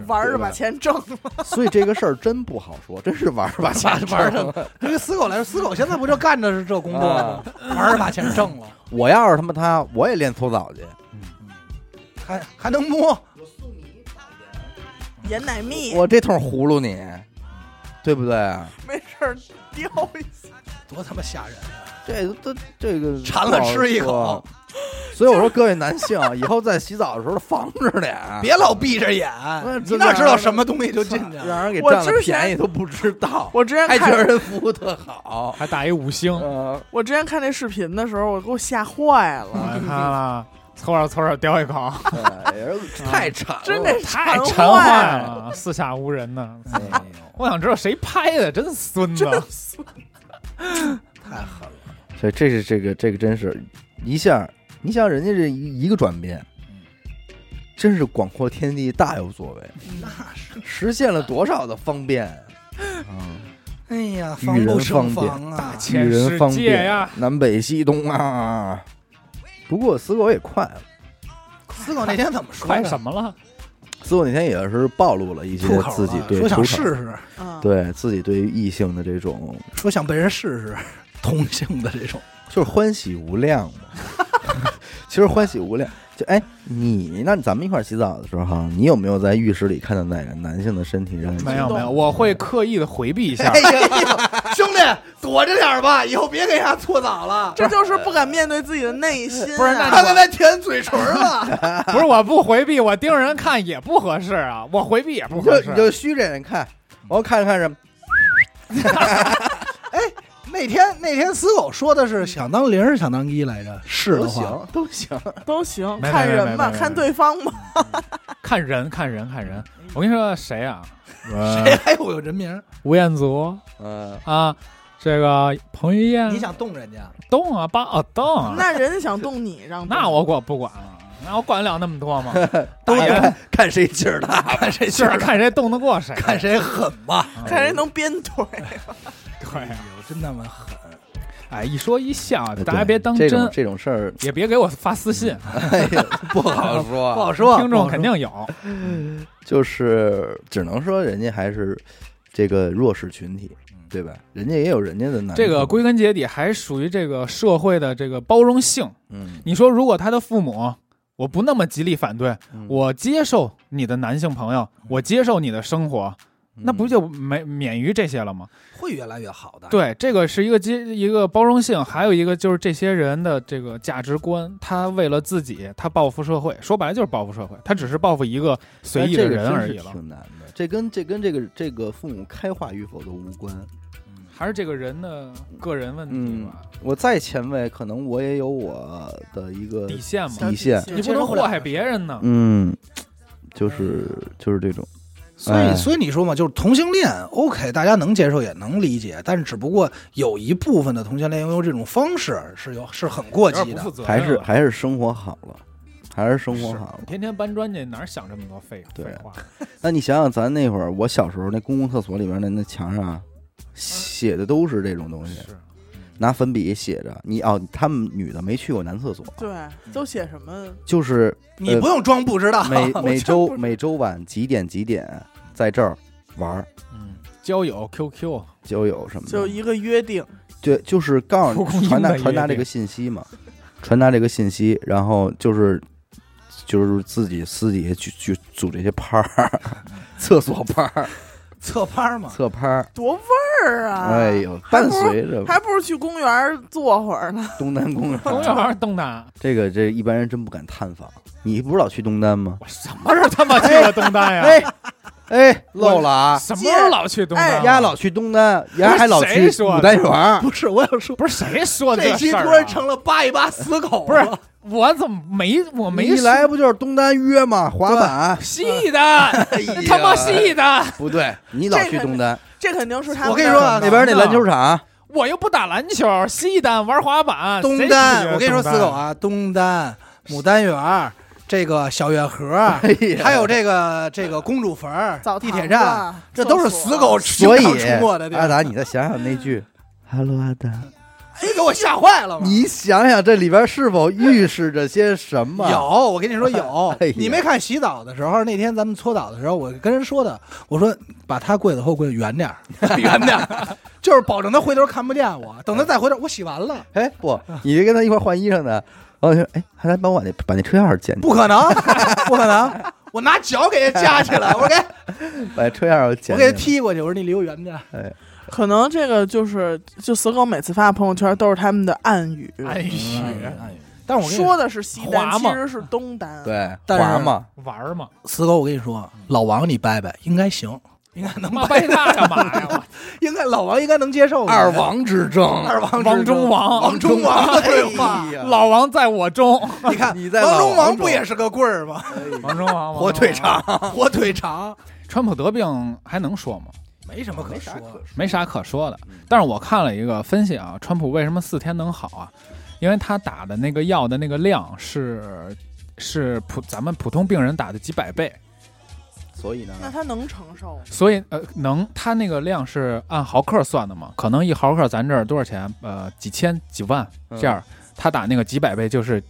玩着把钱挣了。所以这个事儿真不好说，真是玩着把 钱玩儿挣了对于死狗来说，死狗现在不就干的是这工作吗？玩着把钱挣了，我要是他妈他，我也练搓澡去。还还能摸，盐奶蜜，我这通葫芦你，对不对？没事儿叼一下。多他妈吓人啊！这都这个馋了吃一口。所以我说各位男性，以后在洗澡的时候防着点，别老闭着眼，你哪知道什么东西就进去了？让人给占了我之前便宜都不知道，我之前还觉得看人服务特好。还打一五星，呃，我之前看那视频的时候，我给我吓坏了，我看了，凑合凑合叼一口，对太馋了，真得太馋馋坏坏了，四下无人呢。哎呦 我想知道谁拍的，真孙子！太狠了！所以这是这个这个真是一下，你想人家这一一个转变，真是广阔天地大有作为，那是，实现了多少的方便。嗯，哎呀，与人防不胜方便防啊！与全世人方便界呀，南北西东啊。不过死狗也快了，死狗那天怎么说快的？什么了？死狗那天也是暴露了一些出口自己了说想出口试试，嗯，对自己对于异性的这种，说想被人试试同性的这种，就是欢喜无量嘛。其实欢喜无量，就哎，你那咱们一块儿洗澡的时候哈，你有没有在浴室里看到哪个男性的身体让你没有没有，我会刻意的回避一下哎。呀，兄弟，躲着点儿吧，以后别给人家搓澡了。这就是不敢面对自己的内心啊。不是那他刚才舔嘴唇了，不是我不回避，我盯着人看也不合适啊，我回避也不合适你就你。就虚着眼看，我看着看着，那天那天死狗说的是想当零是想当一来着，是都的话，行都行。都行，没看人吧，看对方吧。看人看人看人，我跟你说谁啊？谁还有有人名？吴彦祖嗯，啊，这个彭于晏，你想动人家？动啊，把啊动啊，那人家想动你，让动那我管不管了？那我管得了那么多吗？都 大爷看看谁劲儿大。看谁劲儿看谁动得过谁，看谁狠吧。看谁能编腿。对啊。真那么狠！哎，一说一笑，哎大家别当真这种，这种事儿，也别给我发私信，哎呀，不好说不。好说，听众肯定有。就是只能说人家还是这个弱势群体，对吧？人家也有人家的难处。这个归根结底还属于这个社会的这个包容性。嗯，你说，如果他的父母，我不那么极力反对，嗯我接受你的男性朋友，我接受你的生活，那不就没免于这些了吗？会越来越好的。，对，这个是一个接一个包容性，还有一个就是这些人的这个价值观，他为了自己，他报复社会，说白了就是报复社会，他只是报复一个随意的人而已了，挺难的。这跟这跟这个这个父母开化与否都无关。还是这个人的个人问题嗯吧，我再前卫，可能我也有我的一个底线嘛，底线你不能祸害别人呢。嗯，就是就是这种。所以哎所以你说嘛，就是同性恋，OK，大家能接受也能理解，但是只不过有一部分的同性恋用这种方式是有是很过激的还是还是生活好了，还是生活好了。天天搬砖去，哪儿想这么多废话？那你想想，咱那会儿，我小时候那公共厕所里边的那墙上啊写的都是这种东西，是拿粉笔写着。你哦，他们女的没去过男厕所，对，都写什么？就是你不用装不知道，每 每周每周晚几点几点在这儿玩儿嗯，交友 QQ 交友什么的，就一个约定，对，就是告诉 传达传达这个信息嘛，传达这个信息，然后就是就是自己私底下去去组这些拍 儿，厕所拍儿、侧拍儿嘛。侧拍儿，多味儿啊！哎呦，伴不如随着还不如去公园坐会儿呢。东单公园公园儿东单，这个这一般人真不敢探访。你不是老去东单吗？我什么时候他妈去了东单呀？哎哎，漏了啊！什么时候老去东单？丫老去东单，丫还老去牡丹园。不是，我想说，不是谁说的这期突然成了扒一扒死狗不是我怎么没我没一来不就是东单约吗？滑板，细的，哎呀。他妈细的，不对，你老去东单这肯定是他我跟你说啊那边那篮球场，我又不打篮球，西单玩滑板，东单，我跟你说，死狗，啊，东单、牡丹园儿，这个小月河 还有这个这个公主坟地铁站，这都是死狗所以经常出没的。阿达，你再想想那句 “Hello，阿达哎，给我吓坏了嘛！你想想这里边是否预示着些什么？有，我跟你说有 哎。你没看洗澡的时候，那天咱们搓澡的时候，我跟人说的，我说把他柜子后柜子远点儿远点儿就是保证他回头看不见我。等他再回头，我洗完了，哎，不，你就跟他一块儿换衣裳呢。然后说，哎，还来帮我把那把那车钥匙捡，不可能，不可能！我拿脚给他夹起来，我说给，把车钥匙捡。我给他。踢过去，我说你离我远点。哎，可能这个就是，就死狗每次发朋友圈都是他们的暗语，哎嗯呦，但是我说的是西单，其实是东单。，对，但是滑嘛，玩嘛，死狗，我跟你说，老王你掰掰应该行，应该能妈掰，他干嘛呀？应该老王应该能接受。二王之争，二王之王中王王中王的对话老王在我中，你看你在王中王中王不也是个棍儿吗？王中王火腿，肠，火腿肠川普得病还能说吗？没什么可说可。没啥可说的嗯。但是我看了一个分析啊，川普为什么四天能好啊？因为他打的那个药的那个量是是普咱们普通病人打的几百倍，所以呢，那他能承受？所以呃能他那个量是按毫克算的嘛？可能一毫克咱这儿多少钱？呃，几千几万嗯这样，他打那个几百倍就是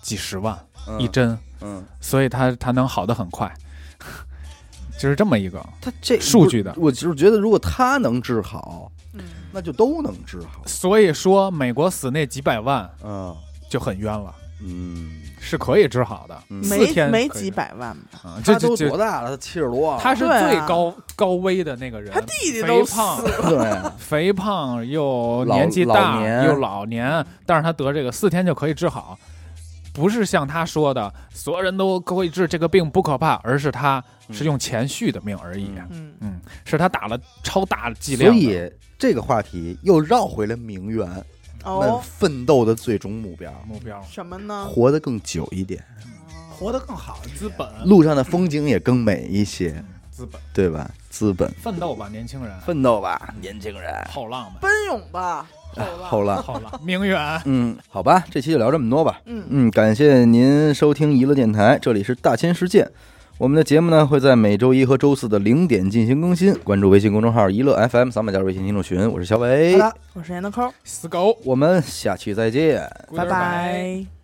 几十万嗯一，针，嗯，所以他他能好的很快，就是这么一个他这数据的我就是觉得，如果他能治好，嗯，那就都能治好。所以说美国死那几百万嗯就很冤了，嗯，是可以治好的。嗯。四没天可以没几百万吧？啊，这他都多大了？他七十多了，他是对啊。最高高危的那个人，他弟弟肥都胖。死，对。啊，肥胖又老年纪大老年。又老年，但是他得这个四天就可以治好，不是像他说的所有人都可以治这个病不可怕，而是他是用钱续的命而已。嗯。嗯，嗯，是他打了超大剂量的，所以这个话题又绕回了名媛们哦，奋斗的最终目标，目标什么呢？活得更久一点，活得更好。资本，路上的风景也更美一些，资本对吧？资本，奋斗吧，年轻人，奋斗吧，年轻人，后浪们，奔涌吧，后浪。后浪，名媛。嗯，好吧，这期就聊这么多吧。嗯，嗯，感谢您收听娱乐电台，这里是大千世界。我们的节目呢会在每周一和周四的零点进行更新，关注微信公众号“一乐 FM”，扫码加入微信听众群。我是小伟我是闫德抠，死狗，我们下期再见。拜拜。